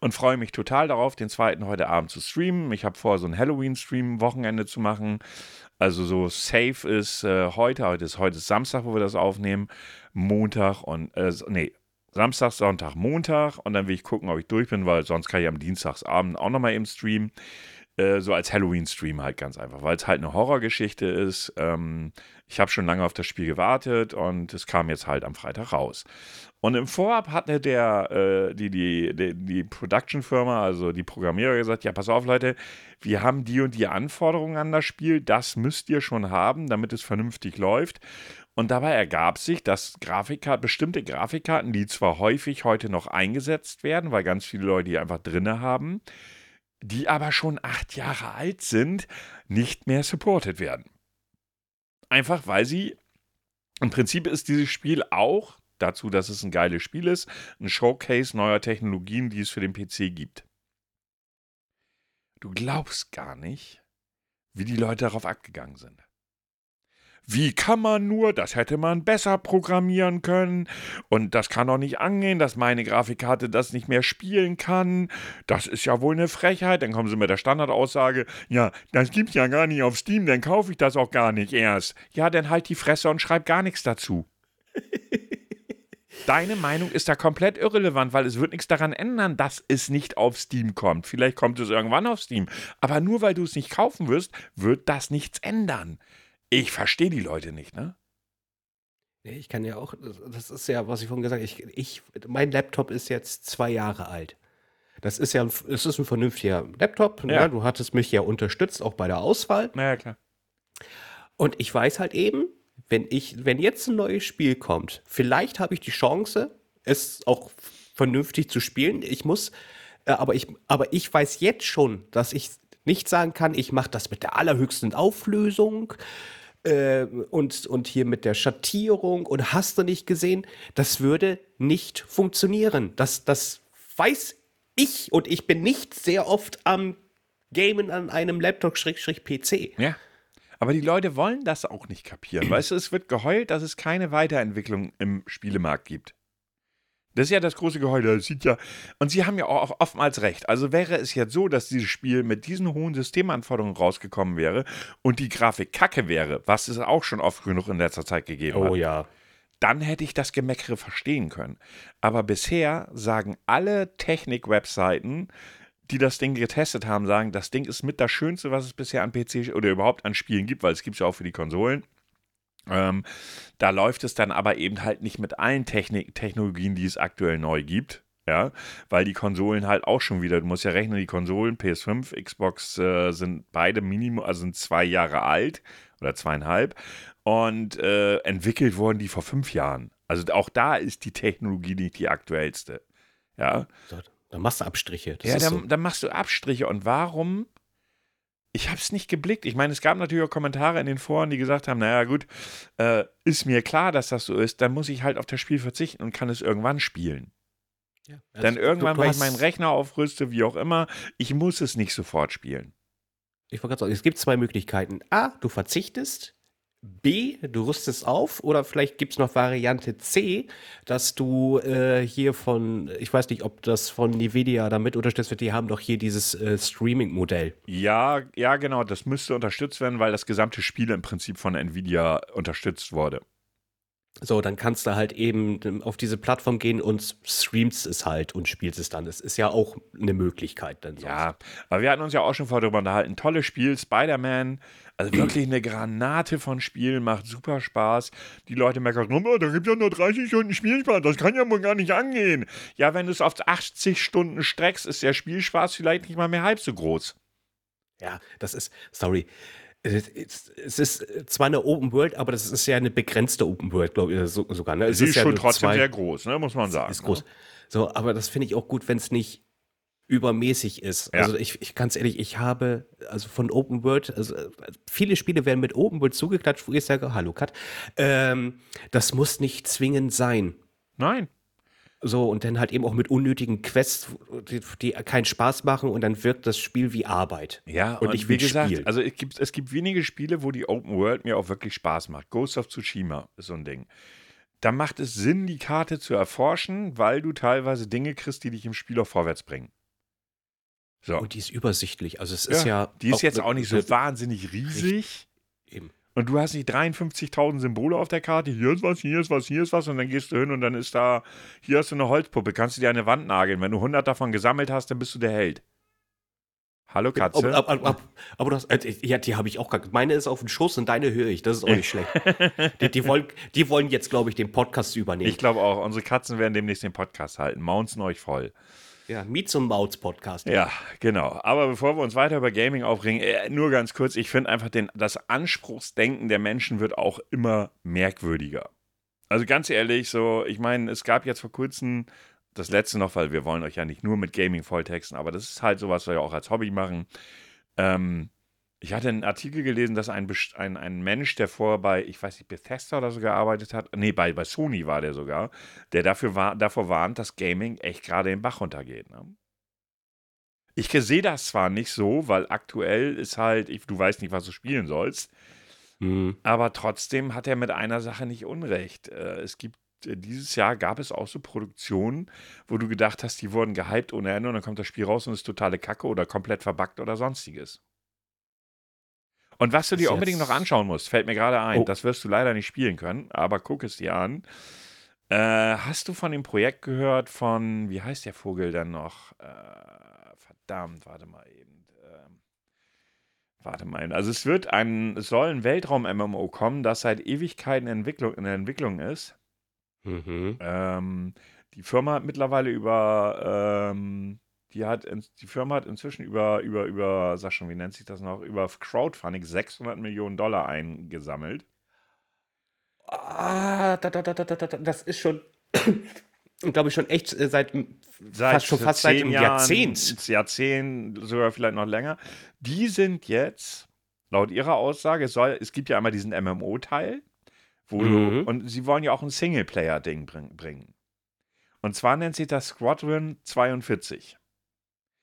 und freue mich total darauf, den zweiten heute Abend zu streamen. Ich habe vor, so ein Halloween-Stream Wochenende zu machen. Also so safe ist äh, heute, heute ist heute ist Samstag, wo wir das aufnehmen, Montag und äh, nee, Samstag, Sonntag, Montag und dann will ich gucken, ob ich durch bin, weil sonst kann ich am Dienstagsabend auch nochmal eben streamen. Äh, so als Halloween-Stream halt ganz einfach, weil es halt eine Horrorgeschichte ist. Ähm, ich habe schon lange auf das Spiel gewartet und es kam jetzt halt am Freitag raus. Und im Vorab hatte der, äh, die, die, die, die Production-Firma, also die Programmierer, gesagt: Ja, pass auf, Leute, wir haben die und die Anforderungen an das Spiel, das müsst ihr schon haben, damit es vernünftig läuft. Und dabei ergab sich, dass Grafikkarten, bestimmte Grafikkarten, die zwar häufig heute noch eingesetzt werden, weil ganz viele Leute die einfach drinne haben, die aber schon acht Jahre alt sind, nicht mehr supported werden. Einfach weil sie, im Prinzip ist dieses Spiel auch dazu, dass es ein geiles Spiel ist, ein Showcase neuer Technologien, die es für den PC gibt. Du glaubst gar nicht, wie die Leute darauf abgegangen sind. Wie kann man nur? Das hätte man besser programmieren können. Und das kann doch nicht angehen, dass meine Grafikkarte das nicht mehr spielen kann. Das ist ja wohl eine Frechheit. Dann kommen sie mit der Standardaussage: Ja, das gibt's ja gar nicht auf Steam, dann kaufe ich das auch gar nicht erst. Ja, dann halt die Fresse und schreib gar nichts dazu. Deine Meinung ist da komplett irrelevant, weil es wird nichts daran ändern, dass es nicht auf Steam kommt. Vielleicht kommt es irgendwann auf Steam. Aber nur weil du es nicht kaufen wirst, wird das nichts ändern. Ich verstehe die Leute nicht, ne? Ich kann ja auch, das ist ja, was ich vorhin gesagt habe, ich, ich, mein Laptop ist jetzt zwei Jahre alt. Das ist ja ein, es ist ein vernünftiger Laptop. Ja. Ne? Du hattest mich ja unterstützt, auch bei der Auswahl. Naja, klar. Und ich weiß halt eben, wenn ich, wenn jetzt ein neues Spiel kommt, vielleicht habe ich die Chance, es auch vernünftig zu spielen. Ich muss, äh, aber ich, aber ich weiß jetzt schon, dass ich nicht sagen kann, ich mache das mit der allerhöchsten Auflösung äh, und, und hier mit der Schattierung und hast du nicht gesehen, das würde nicht funktionieren. Das, das weiß ich und ich bin nicht sehr oft am Gamen an einem Laptop-PC. Ja. Aber die Leute wollen das auch nicht kapieren. Weißt du, es wird geheult, dass es keine Weiterentwicklung im Spielemarkt gibt. Das ist ja das große Geheul. Das sieht ja. Und sie haben ja auch oftmals recht. Also wäre es jetzt so, dass dieses Spiel mit diesen hohen Systemanforderungen rausgekommen wäre und die Grafik kacke wäre, was es auch schon oft genug in letzter Zeit gegeben hat, Oh ja. dann hätte ich das Gemeckere verstehen können. Aber bisher sagen alle Technik-Webseiten, die das Ding getestet haben, sagen, das Ding ist mit das Schönste, was es bisher an PC oder überhaupt an Spielen gibt, weil es gibt es ja auch für die Konsolen. Ähm, da läuft es dann aber eben halt nicht mit allen Technik Technologien, die es aktuell neu gibt. Ja, weil die Konsolen halt auch schon wieder, du musst ja rechnen, die Konsolen, PS5, Xbox äh, sind beide Minimum, also sind zwei Jahre alt oder zweieinhalb und äh, entwickelt wurden die vor fünf Jahren. Also auch da ist die Technologie nicht die aktuellste. Ja, dann machst du Abstriche. Das ja dann, so. dann machst du Abstriche. Und warum? Ich habe es nicht geblickt. Ich meine, es gab natürlich auch Kommentare in den Foren, die gesagt haben, naja gut, äh, ist mir klar, dass das so ist, dann muss ich halt auf das Spiel verzichten und kann es irgendwann spielen. Ja, Dann also, irgendwann, du- du wenn ich meinen Rechner aufrüste, wie auch immer, ich muss es nicht sofort spielen. Ich wollte gerade sagen, es gibt zwei Möglichkeiten. A, du verzichtest. B, du rüstest auf. Oder vielleicht gibt es noch Variante C, dass du äh, hier von, ich weiß nicht, ob das von Nvidia damit unterstützt wird, die haben doch hier dieses äh, Streaming-Modell. Ja, ja, genau, das müsste unterstützt werden, weil das gesamte Spiel im Prinzip von Nvidia unterstützt wurde. So, dann kannst du halt eben ähm, auf diese Plattform gehen und streamst es halt und spielst es dann. Das ist ja auch eine Möglichkeit dann. sonst. Ja, aber wir hatten uns ja auch schon vorher darüber unterhalten. Tolles Spiel, Spider-Man. Also wirklich eine Granate von Spielen, macht super Spaß. Die Leute merken, oh, da gibt es ja nur 30 Stunden Spielspaß, das kann ja wohl gar nicht angehen. Ja, wenn du es auf 80 Stunden streckst, ist der Spielspaß vielleicht nicht mal mehr halb so groß. Ja, das ist, sorry. Es ist, zwar eine Open World, aber das ist ja eine begrenzte Open World, glaube ich, so, sogar. Ne? Es Sie ist ja schon nur trotzdem sehr groß, ne, muss man sagen. ist groß. So, aber das finde ich auch gut, wenn es nicht übermäßig ist. Ja. Also ich, ich ganz ehrlich, ich habe also von Open World, also äh, viele Spiele werden mit Open World zugeklatscht, wo ich sage, hallo Kat, ähm, das muss nicht zwingend sein. Nein. So, und dann halt eben auch mit unnötigen Quests, die, die keinen Spaß machen und dann wirkt das Spiel wie Arbeit. Ja, Und und, ich wie will gesagt, spielen. also es gibt, es gibt wenige Spiele, wo die Open World mir auch wirklich Spaß macht. Ghost of Tsushima ist so ein Ding. Da macht es Sinn, die Karte zu erforschen, weil du teilweise Dinge kriegst, die dich im Spiel auch vorwärts bringen. So. Und die ist übersichtlich. Also es ist ja. die ist jetzt auch nicht so wahnsinnig riesig. Eben. Und du hast nicht 53.000 Symbole auf der Karte. Hier ist was, hier ist was, hier ist was. Und dann gehst du hin und dann ist da, hier hast du eine Holzpuppe. Kannst du dir eine Wand nageln. Wenn du 100 davon gesammelt hast, dann bist du der Held. Hallo Katze. Aber, aber, aber, aber du hast, äh, ja, die habe ich auch gar Meine ist auf dem Schoß und deine höre ich. Das ist auch nicht schlecht. Die, die, wollen, die wollen jetzt, glaube ich, den Podcast übernehmen. Ich glaube auch, unsere Katzen werden demnächst den Podcast halten. Mounzen euch voll. Ja, Mietz und Mauz Podcast. Ja, genau. Aber bevor wir uns weiter über Gaming aufregen, äh, nur ganz kurz, ich finde einfach, den, das Anspruchsdenken der Menschen wird auch immer merkwürdiger. Also ganz ehrlich, so, ich meine, es gab jetzt vor kurzem das letzte noch, weil wir wollen euch ja nicht nur mit Gaming volltexten, aber das ist halt sowas, was wir ja auch als Hobby machen. Ähm, ich hatte einen Artikel gelesen, dass ein, ein, ein Mensch, der vorher bei, ich weiß nicht, Bethesda oder so gearbeitet hat, nee, bei, bei Sony war der sogar, der dafür war, davor warnt, dass Gaming echt gerade den Bach runtergeht. Ne? Ich sehe das zwar nicht so, weil aktuell ist halt, ich, du weißt nicht, was du spielen sollst, Hm. aber trotzdem hat er mit einer Sache nicht Unrecht. Äh, Es gibt, äh, dieses Jahr gab es auch so Produktionen, wo du gedacht hast, die wurden gehypt ohne Ende und dann kommt das Spiel raus und ist totale Kacke oder komplett verbuggt oder sonstiges. Und was du dir unbedingt noch anschauen musst, fällt mir gerade ein, Oh. das wirst du leider nicht spielen können, aber guck es dir an. Äh, hast du von dem Projekt gehört von, wie heißt der Vogel denn noch? Äh, verdammt, warte mal eben. Ähm, warte mal. Also es wird ein, es soll ein Weltraum-MMO kommen, das seit Ewigkeiten in, Entwicklung, in der Entwicklung ist. Mhm. Ähm, die Firma hat mittlerweile über ähm, die hat, die Firma hat inzwischen über, über, über, sag schon, wie nennt sich das noch, über Crowdfunding 600 Millionen Dollar eingesammelt. Ah, da, da, da, da, da, das ist schon, glaube ich, schon echt äh, seit, seit fast schon fast seit einem Jahrzehnt. Jahrzehnt, sogar vielleicht noch länger. Die sind jetzt, laut ihrer Aussage, es, soll, es gibt ja einmal diesen MMO-Teil, wo Mhm. du, und sie wollen ja auch ein Singleplayer-Ding bring, bringen. Und zwar nennt sich das Squadron 42.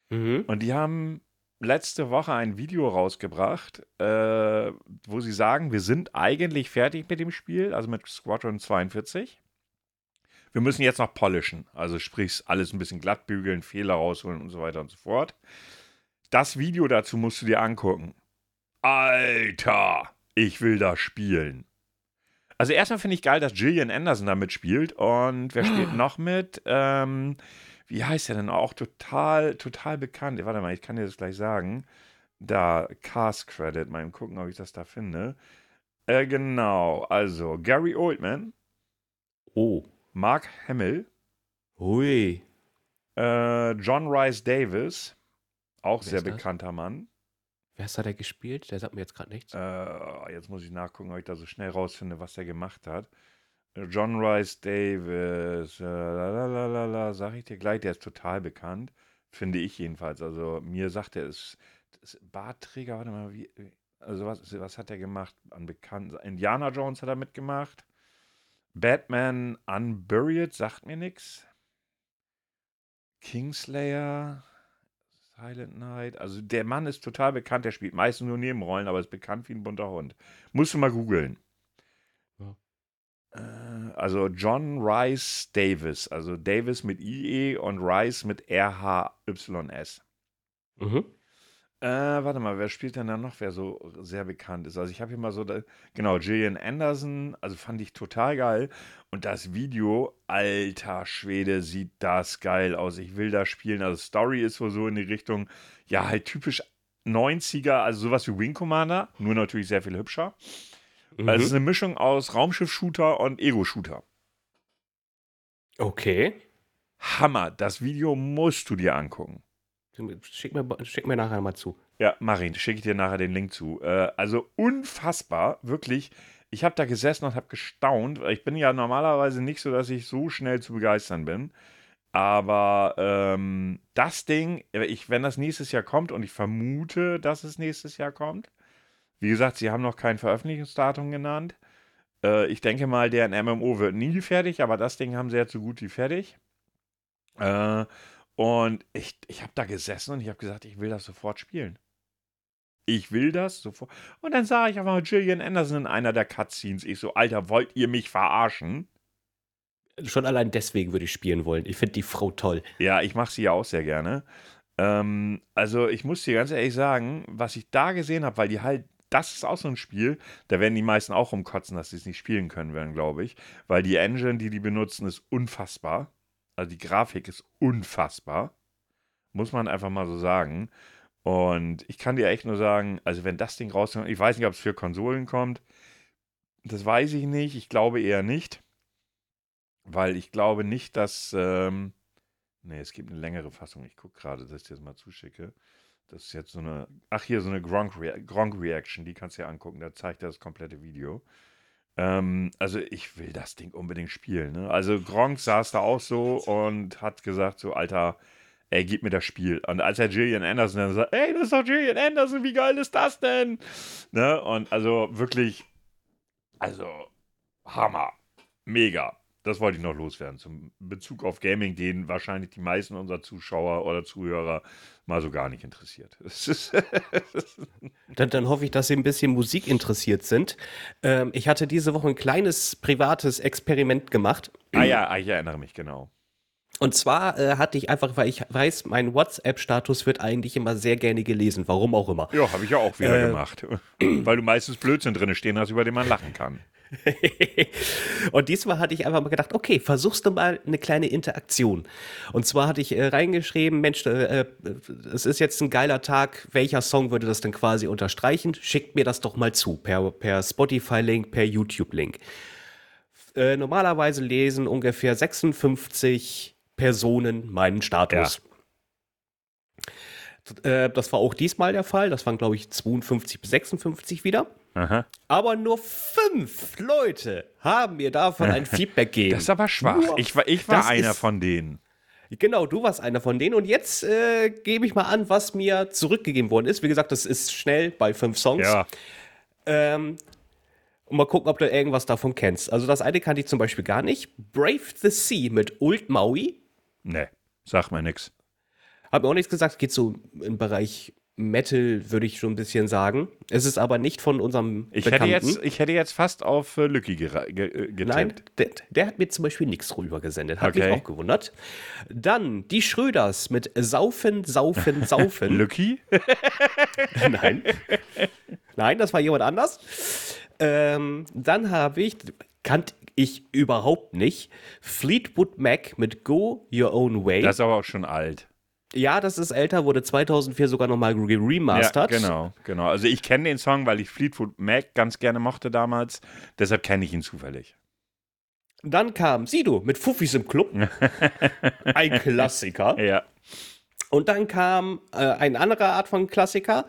Mhm. Und die haben letzte Woche ein Video rausgebracht, äh, wo sie sagen, wir sind eigentlich fertig mit dem Spiel, also mit Squadron 42. Wir müssen jetzt noch polischen, also sprich alles ein bisschen glatt bügeln, Fehler rausholen und so weiter und so fort. Das Video dazu musst du dir angucken. Alter, ich will das spielen. Also erstmal finde ich geil, dass Gillian Anderson da mitspielt und wer spielt noch mit? Ähm, wie heißt er denn auch? Total, total bekannt. Warte mal, ich kann dir das gleich sagen. Da, Cast Credit, mal gucken, ob ich das da finde. Äh, genau, also Gary Oldman, Oh. Mark Hamill, Hui. äh, John Rice Davis, auch Wer sehr bekannter Mann. Wer hat da gespielt? Der sagt mir jetzt gerade nichts. Äh, jetzt muss ich nachgucken, ob ich da so schnell rausfinde, was er gemacht hat. Äh, John Rice Davis, äh, lalalala, sag ich dir gleich, der ist total bekannt. Finde ich jedenfalls. Also mir sagt er, ist, ist Bartträger, warte mal, wie, also was, was hat er gemacht an Bekannten? Indiana Jones hat er mitgemacht. Batman Unburied, sagt mir nichts. Kingslayer, Silent Night. Also der Mann ist total bekannt, der spielt meistens nur Nebenrollen, aber ist bekannt wie ein bunter Hund. Musst du mal googeln. Äh, Also John Rice Davis, also Davis mit IE und Rice mit RHYS. Mhm. Äh, warte mal, wer spielt denn da noch, wer so sehr bekannt ist? Also ich habe hier mal so, da, genau, Gillian Anderson, also fand ich total geil. Und das Video, alter Schwede, sieht das geil aus. Ich will das spielen. Also Story ist wohl so in die Richtung, ja, halt typisch 90er, also sowas wie Wing Commander, nur natürlich sehr viel hübscher. Mhm. Also es ist eine Mischung aus Raumschiff-Shooter und Ego-Shooter. okay. Hammer, das Video musst du dir angucken. Schick mir, schick mir nachher mal zu. Ja, Marin, schicke ich dir nachher den Link zu. Äh, also unfassbar, wirklich. Ich habe da gesessen und habe gestaunt. Ich bin ja normalerweise nicht so, dass ich so schnell zu begeistern bin. Aber ähm, das Ding, ich, wenn das nächstes Jahr kommt und ich vermute, dass es nächstes Jahr kommt. Wie gesagt, sie haben noch kein Veröffentlichungsdatum genannt. Äh, ich denke mal, der MMO wird nie fertig, aber das Ding haben sie jetzt so gut wie fertig. Äh, und ich, ich habe da gesessen und ich habe gesagt, ich will das sofort spielen. Ich will das sofort. Und dann sah ich aber Gillian Anderson in einer der Cutscenes. Ich so, Alter, wollt ihr mich verarschen? Schon allein deswegen würde ich spielen wollen. Ich finde die Frau toll. Ja, ich mache sie ja auch sehr gerne. Ähm, also ich muss dir ganz ehrlich sagen, was ich da gesehen habe, weil die halt, das ist auch so ein Spiel, da werden die meisten auch rumkotzen, dass sie es nicht spielen können werden, glaube ich. Weil die Engine, die die benutzen, ist unfassbar. Also die Grafik ist unfassbar. Muss man einfach mal so sagen. Und ich kann dir echt nur sagen, also wenn das Ding rauskommt, ich weiß nicht, ob es für Konsolen kommt. Das weiß ich nicht. Ich glaube eher nicht. Weil ich glaube nicht, dass. Ähm, nee, es gibt eine längere Fassung. Ich gucke gerade, dass ich das mal zuschicke. Das ist jetzt so eine. Ach, hier so eine Gronk, Rea Gronk Reaction. Die kannst du dir angucken. Da zeigt er das komplette Video. Ähm, also, ich will das Ding unbedingt spielen. Ne? Also, Gronk saß da auch so und hat gesagt: So, Alter, ey, gib mir das Spiel. Und als er Gillian Anderson dann sagt: Ey, das ist doch Gillian Anderson, wie geil ist das denn? Ne? Und also wirklich. Also, Hammer. Mega. Das wollte ich noch loswerden. Zum Bezug auf Gaming, den wahrscheinlich die meisten unserer Zuschauer oder Zuhörer mal so gar nicht interessiert. Dann, dann hoffe ich, dass Sie ein bisschen Musik interessiert sind. Ähm, ich hatte diese Woche ein kleines privates Experiment gemacht. ah ja, ah, ich erinnere mich, genau. Und zwar äh, hatte ich einfach, weil ich weiß, mein WhatsApp-Status wird eigentlich immer sehr gerne gelesen, warum auch immer. Ja, habe ich ja auch wieder Äh. gemacht. Weil du meistens Blödsinn drin stehen hast, über den man lachen kann. und diesmal hatte ich einfach mal gedacht, okay, versuchst du mal eine kleine Interaktion. Und zwar hatte ich äh, reingeschrieben, Mensch, äh, äh, es ist jetzt ein geiler Tag, welcher Song würde das denn quasi unterstreichen? Schickt mir das doch mal zu, per, per Spotify-Link, per YouTube-Link. Äh, normalerweise lesen ungefähr 56 Personen meinen Status. Äh, das war auch diesmal der Fall. Das waren, glaube ich, 52 bis 56 wieder. Aha. Aber nur fünf Leute haben mir davon ein Feedback gegeben. Das ist aber schwach. Nur- Ich war, ich war einer ist- von denen. Genau, du warst einer von denen. Und jetzt äh, gebe ich mal an, was mir zurückgegeben worden ist. Wie gesagt, das ist schnell bei fünf Songs. Ja. Ähm, und mal gucken, ob du irgendwas davon kennst. Also das eine kannte ich zum Beispiel gar nicht. Brave the Sea mit Old Maui. Nee, sag mir nix. Hab mir auch nichts gesagt. Geht so im Bereich Metal, würde ich schon ein bisschen sagen. Es ist aber nicht von unserem Ich hätte, Bekannten. jetzt, ich hätte jetzt fast auf äh, Lücki äh, getippt. Nein, der, der hat mir zum Beispiel nichts rüber gesendet. Hat Okay. mich auch gewundert. Dann die Schröders mit Saufen, Saufen, Saufen. Lücki? Nein. Nein, das war jemand anders. Ähm, dann habe ich, kannte ich überhaupt nicht, Fleetwood Mac mit Go Your Own Way. Das ist aber auch schon alt. Ja, das ist älter, wurde 2004 sogar nochmal remastert. Ja, genau, genau. Also ich kenne den Song, weil ich Fleetwood Mac ganz gerne mochte damals. Deshalb kenne ich ihn zufällig. Dann kam Sido mit Fuffis im Club. Ein Klassiker. Ja. Und dann kam äh, eine andere Art von Klassiker,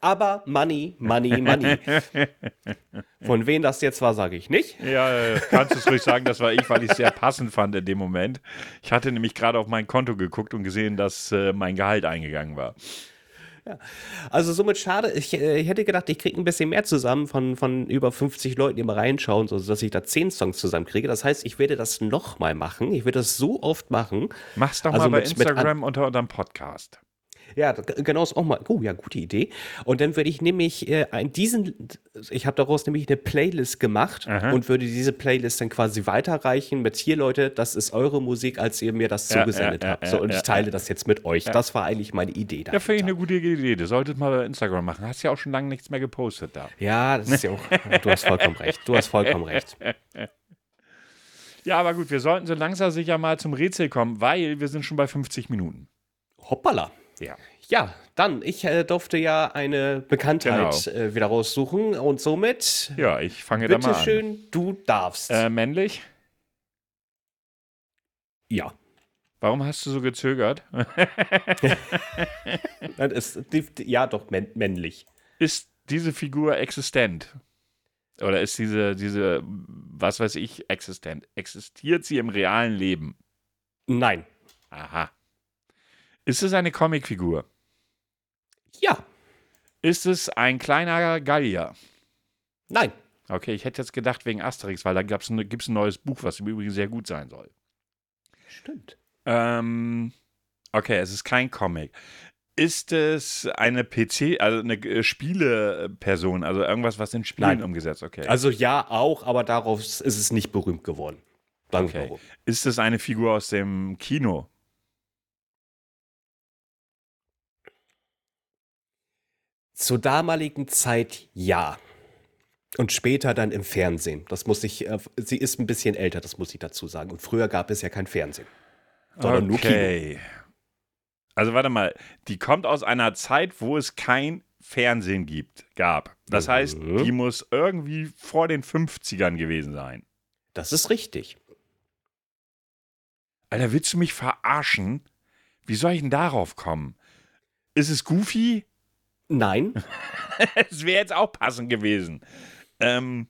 aber Money, Money, Money. Von wem das jetzt war, sage ich nicht. Ja, äh, kannst du es ruhig sagen, das war ich, weil ich es sehr passend fand in dem Moment. Ich hatte nämlich gerade auf mein Konto geguckt und gesehen, dass äh, mein Gehalt eingegangen war. Also somit schade. Ich, äh, ich hätte gedacht, ich kriege ein bisschen mehr zusammen von, von über 50 Leuten, die mal reinschauen, so dass ich da 10 Songs zusammenkriege. Das heißt, ich werde das nochmal machen. Ich werde das so oft machen. Mach's doch Also mal bei mit- mit Instagram unter unserem Podcast. Ja, genau ist auch mal. Oh ja, gute Idee. Und dann würde ich nämlich äh, diesen, ich habe daraus nämlich eine Playlist gemacht Aha. und würde diese Playlist dann quasi weiterreichen mit hier, Leute, das ist eure Musik, als ihr mir das Ja, zugesendet ja, ja, habt. So, und ich teile das jetzt mit euch. Das war eigentlich meine Idee. Ja, finde ich dahinter. eine gute Idee. Du solltest mal bei Instagram machen. Hast ja auch schon lange nichts mehr gepostet da. Ja, das ist ja auch. Du hast vollkommen recht. Du hast vollkommen recht. Ja, aber gut, wir sollten so langsam sicher mal zum Rätsel kommen, weil wir sind schon bei 50 Minuten. Hoppala. Ja. Ja, dann, ich äh, durfte ja eine Bekanntheit Genau. äh, wieder raussuchen und somit, Ja, ich fange da mal an. bitteschön, du darfst. Äh, männlich? ja. Warum hast du so gezögert? Das ist, ja, doch, männ, männlich. Ist diese Figur existent? Oder ist diese, diese, was weiß ich, existent? Existiert sie im realen Leben? Nein. Aha. Ist es eine Comicfigur? Ja. Ist es ein kleiner Gallier? Nein. Okay, ich hätte jetzt gedacht wegen Asterix, weil da gibt es ein, neues Buch, was im Übrigen sehr gut sein soll. Stimmt. Ähm, okay, es ist kein Comic. Ist es eine PC, also eine äh, Spieleperson, also irgendwas, was in Spielen Nein. umgesetzt? Okay. Also ja, auch, aber darauf ist es nicht berühmt geworden. Wir Okay. ist es eine Figur aus dem Kino? Zur damaligen Zeit ja. Und später dann im Fernsehen. Das muss ich, äh, sie ist ein bisschen älter, das muss ich dazu sagen. Und früher gab es ja kein Fernsehen. Sondern nur Kino. okay. Also warte mal, die kommt aus einer Zeit, wo es kein Fernsehen gibt, gab. Das Mhm. heißt, die muss irgendwie vor den 50ern gewesen sein. Das ist richtig. Alter, willst du mich verarschen? Wie soll ich denn darauf kommen? Ist es Goofy? Nein, Es wäre jetzt auch passend gewesen. Ähm,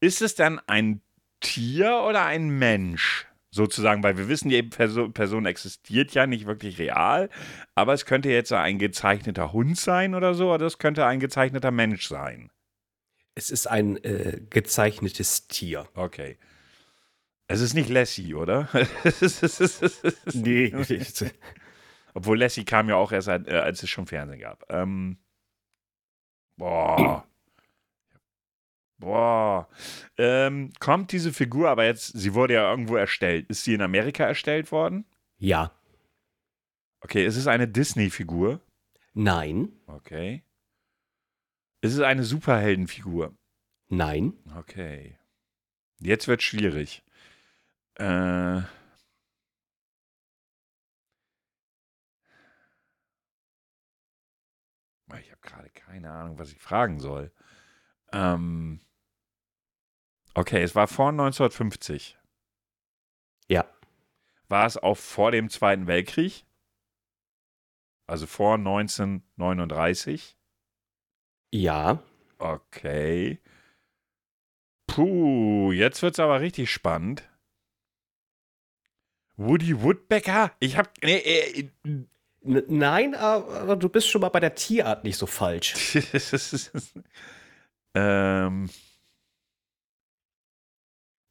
ist es dann ein Tier oder ein Mensch? Sozusagen, weil wir wissen, die Perso Person existiert ja nicht wirklich real, aber es könnte jetzt ein gezeichneter Hund sein oder so, oder es könnte ein gezeichneter Mensch sein. es ist ein äh, gezeichnetes Tier. Okay. Es ist nicht Lassie, oder? Nee. Obwohl Lassie kam ja auch erst, äh, als es schon Fernsehen gab. Ähm, boah. Boah. Ähm, kommt diese Figur, aber jetzt, sie wurde ja irgendwo erstellt. Ist sie in Amerika erstellt worden? ja. Okay, ist es eine Disney-Figur? Nein. Okay. Ist es eine Superheldenfigur? Nein. Okay. Jetzt wird schwierig. Äh. Ich habe gerade keine Ahnung, was ich fragen soll. Ähm. Okay, es war vor 1950. Ja. War es auch vor dem Zweiten Weltkrieg? Also vor 1939? Ja. Okay. Puh, jetzt wird's aber richtig spannend. Woody Woodpecker? Ich hab. Nee, äh, nein, aber du bist schon mal bei der Tierart nicht so falsch. ähm.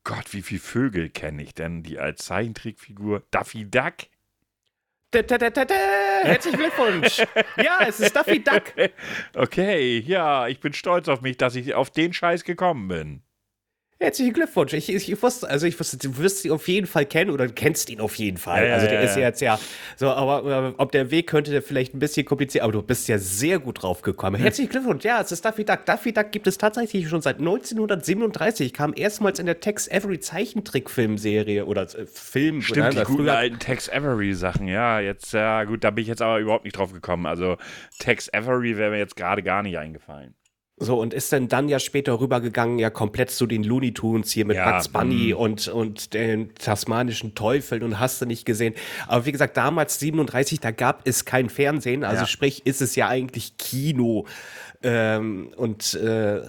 Gott, wie viele Vögel kenne ich denn, die als Zeichentrickfigur Daffy Duck? Da, da, da. Herzlichen Glückwunsch. ja, es ist Daffy Duck. Okay, ja, ich bin stolz auf mich, dass ich auf den Scheiß gekommen bin. Herzlichen Glückwunsch. Ich, ich, ich, wusste, also ich wusste, du wirst ihn auf jeden Fall kennen oder du kennst ihn auf jeden Fall. Ja, also der ja, ist ja jetzt ja so, aber äh, ob der Weg könnte der vielleicht ein bisschen kompliziert, aber du bist ja sehr gut drauf gekommen. Herzlichen Glückwunsch. Ja, es ist Daffy Duck. Daffy Duck gibt es tatsächlich schon seit 1937. Kam erstmals in der Tex Avery Zeichentrickfilmserie oder äh, Film. Stimmt, oder, die guten alten Tex Avery Sachen. Ja, jetzt, ja, gut, da bin ich jetzt aber überhaupt nicht drauf gekommen. Also Tex Avery wäre mir jetzt gerade gar nicht eingefallen. So, und ist dann dann ja später rübergegangen, ja komplett zu den Looney Tunes hier mit Ja, Bugs Bunny mm. und, und den tasmanischen Teufeln und hast du nicht gesehen. Aber wie gesagt, damals 37, da gab es kein Fernsehen, also Ja. sprich, ist es ja eigentlich Kino. Ähm, und äh,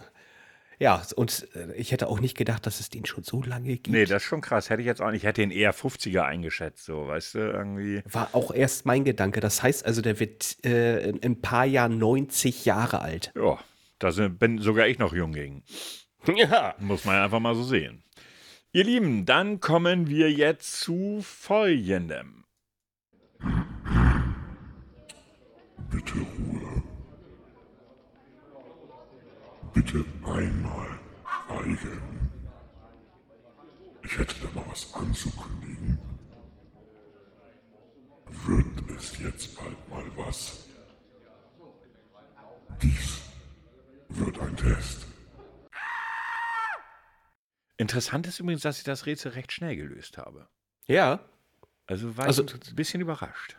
ja, und äh, ich hätte auch nicht gedacht, dass es den schon so lange gibt. Nee, das ist schon krass. Hätte ich jetzt auch nicht. Ich hätte ihn eher 50er eingeschätzt, so, weißt du, irgendwie. War auch erst mein Gedanke. Das heißt also, der wird äh, in ein paar Jahren 90 Jahre alt. Ja, da sind, bin sogar ich noch jung gegen. Ja. Muss man einfach mal so sehen. Ihr Lieben, dann kommen wir jetzt zu folgendem. Bitte Ruhe. Bitte einmal schweigen. Ich hätte da mal was anzukündigen. Wird es jetzt bald mal was? Dies wird ein Test. Interessant ist übrigens, dass ich das Rätsel recht schnell gelöst habe. Ja. Also war Also- ich ein bisschen überrascht.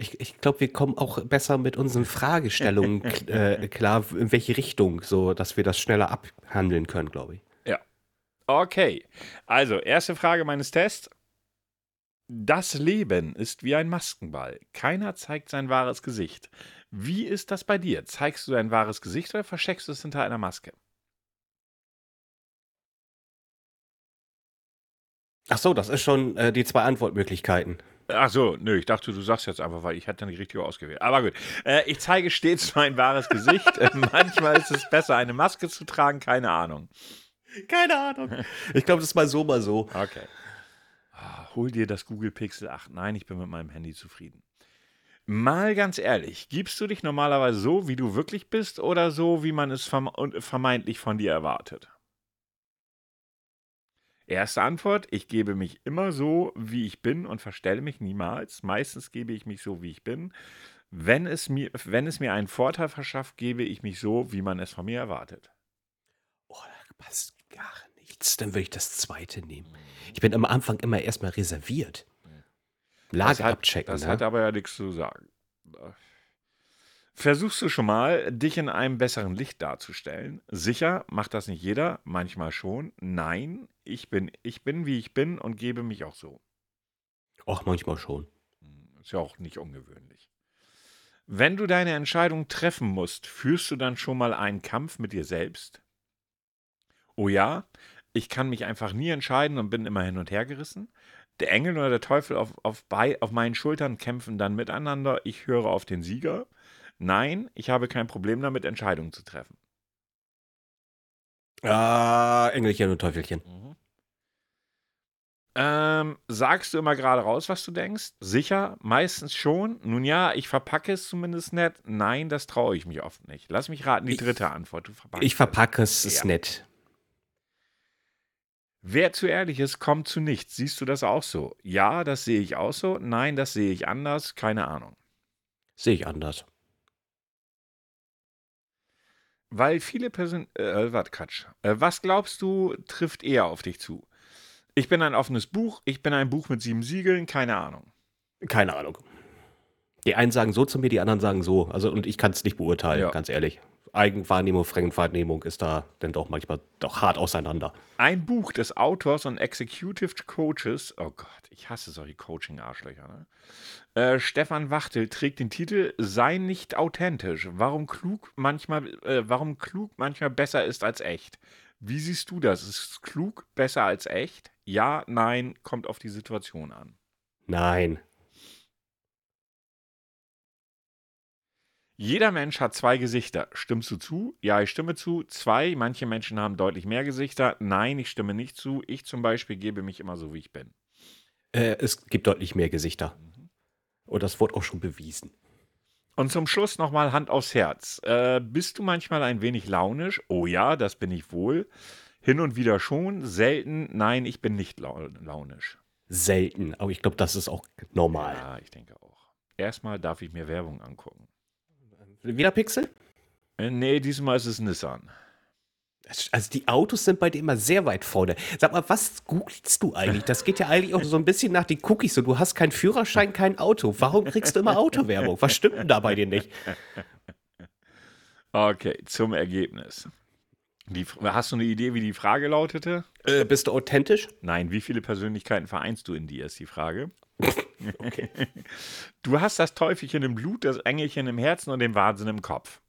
Ich, ich glaube, wir kommen auch besser mit unseren Fragestellungen äh, klar, in welche Richtung, so dass wir das schneller abhandeln können, glaube ich. Ja. Okay. Also, erste Frage meines Tests. Das Leben ist wie ein Maskenball. Keiner zeigt sein wahres Gesicht. Wie ist das bei dir? Zeigst du dein wahres Gesicht oder versteckst du es hinter einer Maske? Ach so, das ist schon äh, die zwei Antwortmöglichkeiten. Ach so, nö, ich dachte, du sagst jetzt einfach, weil ich hätte nicht richtig ausgewählt. Aber gut. Äh, ich zeige stets mein wahres Gesicht. Äh, Manchmal ist es besser, eine Maske zu tragen, keine Ahnung. Keine Ahnung. Ich glaube, das ist mal so, mal so. Okay. Ah, hol dir das Google Pixel 8. Nein, ich bin mit meinem Handy zufrieden. Mal ganz ehrlich, gibst du dich normalerweise so, wie du wirklich bist, oder so, wie man es vermeintlich von dir erwartet? Erste Antwort, ich gebe mich immer so, wie ich bin und verstelle mich niemals. Meistens gebe ich mich so, wie ich bin. Wenn es mir, wenn es mir einen Vorteil verschafft, gebe ich mich so, wie man es von mir erwartet. Oh, da passt gar nichts. Dann würde ich das zweite nehmen. Ich bin am Anfang immer erstmal reserviert. Lage Das hat, abchecken. Das ne? hat aber ja nichts zu sagen. Versuchst du schon mal, dich in einem besseren Licht darzustellen? Sicher, macht das nicht jeder, manchmal schon. Nein, ich bin, ich bin, wie ich bin und gebe mich auch so. Och, manchmal schon. Ist ja auch nicht ungewöhnlich. Wenn du deine Entscheidung treffen musst, führst du dann schon mal einen Kampf mit dir selbst? Oh ja, ich kann mich einfach nie entscheiden und bin immer hin und her gerissen. Der Engel oder der Teufel auf, auf, bei, auf meinen Schultern kämpfen dann miteinander. Ich höre auf den Sieger. Nein, ich habe kein Problem damit, Entscheidungen zu treffen. Ah, Engelchen und Teufelchen. Ähm, sagst du immer gerade raus, was du denkst? Sicher, meistens schon. Nun ja, ich verpacke es zumindest nett. Nein, das traue ich mich oft nicht. Lass mich raten, die Ich- dritte Antwort. Du verpackst Ich verpacke es, ist Ja. nett. Wer zu ehrlich ist, kommt zu nichts. Siehst du das auch so? Ja, das sehe ich auch so. Nein, das sehe ich anders. Keine Ahnung. Sehe ich anders. Weil viele Personen. Äh, warte, Quatsch. Äh, was glaubst du, trifft eher auf dich zu? Ich bin ein offenes Buch. Ich bin ein Buch mit sieben Siegeln. Keine Ahnung. Keine Ahnung. Die einen sagen so zu mir, die anderen sagen so. Also, und ich kann es nicht beurteilen, Ja. ganz ehrlich. Eigenwahrnehmung, Fremdwahrnehmung ist da dann doch manchmal doch hart auseinander. Ein Buch des Autors und Executive Coaches, oh Gott, ich hasse solche Coaching-Arschlöcher, ne? Äh, Stefan Wachtel trägt den Titel Sei nicht authentisch. Warum klug manchmal, äh, warum klug manchmal besser ist als echt. Wie siehst du das? Ist klug besser als echt? Ja, nein, kommt auf die Situation an. Nein. Jeder Mensch hat zwei Gesichter. Stimmst du zu? Ja, ich stimme zu. Zwei, manche Menschen haben deutlich mehr Gesichter. Nein, ich stimme nicht zu. Ich zum Beispiel gebe mich immer so, wie ich bin. Äh, es gibt deutlich mehr Gesichter. Und das wurde auch schon bewiesen. Und zum Schluss nochmal Hand aufs Herz. Äh, bist du manchmal ein wenig launisch? Oh ja, das bin ich wohl. Hin und wieder schon. Selten. Nein, ich bin nicht lau launisch. Selten, aber ich glaube, das ist auch normal. Ja, ich denke auch. Erstmal darf ich mir Werbung angucken. Wieder Pixel? Äh, nee, diesmal ist es Nissan. Also die Autos sind bei dir immer sehr weit vorne. Sag mal, was googelst du eigentlich? Das geht ja eigentlich auch so ein bisschen nach den Cookies. So, du hast keinen Führerschein, kein Auto. Warum kriegst du immer Autowerbung? Was stimmt denn da bei dir nicht? Okay, zum Ergebnis. Die, hast du eine Idee, wie die Frage lautete? Äh, bist du authentisch? Nein, wie viele Persönlichkeiten vereinst du in dir, ist die Frage. okay. Du hast das Teufelchen im Blut, das Engelchen im Herzen und den Wahnsinn im Kopf.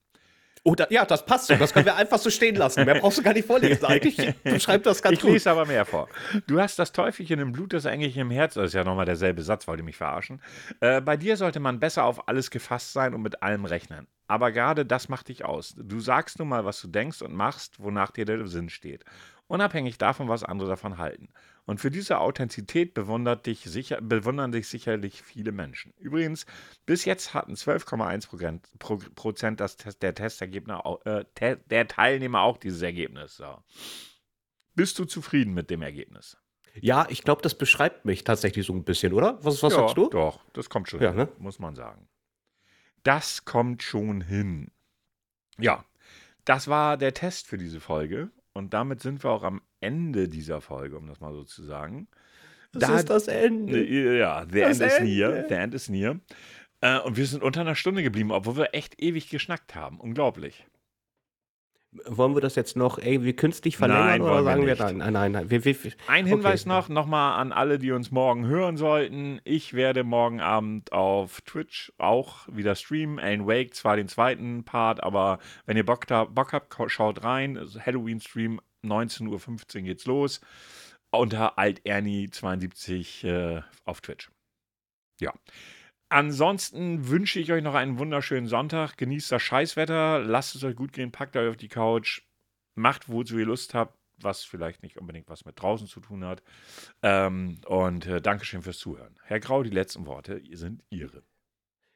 Oh, da, ja, das passt so. Das können wir einfach so stehen lassen. Mehr brauchst du gar nicht vorlesen. Eigentlich beschreibt das ganz ich gut. Ich lese aber mehr vor. Du hast das Teufelchen im Blut, das Engelchen im Herzen. Das ist ja nochmal derselbe Satz, wollte mich verarschen. Äh, bei dir sollte man besser auf alles gefasst sein und mit allem rechnen. Aber gerade das macht dich aus. Du sagst nun mal, was du denkst und machst, wonach dir der Sinn steht. Unabhängig davon, was andere davon halten. Und für diese Authentizität bewundert dich sicher, bewundern dich sicherlich viele Menschen. Übrigens, bis jetzt hatten 12,1 Prozent das, der Testergebnis, äh, der Teilnehmer auch dieses Ergebnis. So. Bist du zufrieden mit dem Ergebnis? Ja, ich glaube, das beschreibt mich tatsächlich so ein bisschen, oder? Was, was ja, sagst du? Doch, das kommt schon ja, hin, ne? muss man sagen. Das kommt schon hin. Ja, das war der Test für diese Folge. Und damit sind wir auch am Ende dieser Folge, um das mal so zu sagen. Das da, ist das Ende. Ja, the das end is near. The end is near. Äh, und wir sind unter einer Stunde geblieben, obwohl wir echt ewig geschnackt haben. Unglaublich. Wollen wir das jetzt noch irgendwie künstlich verlängern nein, oder sagen wir, wir nein, nein, nein, nein. Wir, wir, Ein Hinweis okay. noch, nochmal an alle, die uns morgen hören sollten. Ich werde morgen Abend auf Twitch auch wieder streamen. Alan Wake, zwar den zweiten Part, aber wenn ihr Bock, da, Bock habt, schaut rein. Halloween-Stream, 19.15 Uhr geht's los. Unter Alt Ernie 72 äh, auf Twitch. Ja. Ansonsten wünsche ich euch noch einen wunderschönen Sonntag. Genießt das Scheißwetter, lasst es euch gut gehen, packt euch auf die Couch, macht, wozu ihr Lust habt, was vielleicht nicht unbedingt was mit draußen zu tun hat. Ähm, und äh, Dankeschön fürs Zuhören. Herr Grau, die letzten Worte sind Ihre.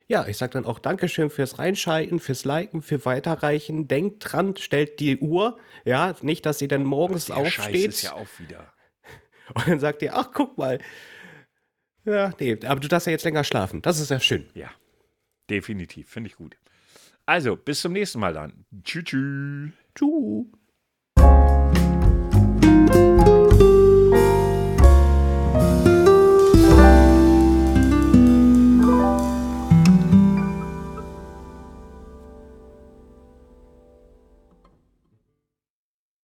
Ja, ich sage dann auch Dankeschön fürs Reinschalten, fürs Liken, für Weiterreichen. Denkt dran, stellt die Uhr. Ja, nicht, dass ihr dann morgens aufsteht. Scheiß ist ja auch wieder. Und dann sagt ihr, ach, guck mal, ja, nee, aber du darfst ja jetzt länger schlafen. Das ist ja schön. Ja, definitiv. Finde ich gut. Also, bis zum nächsten Mal dann. Tschüss. Tschüss. Tschüss. Tschü.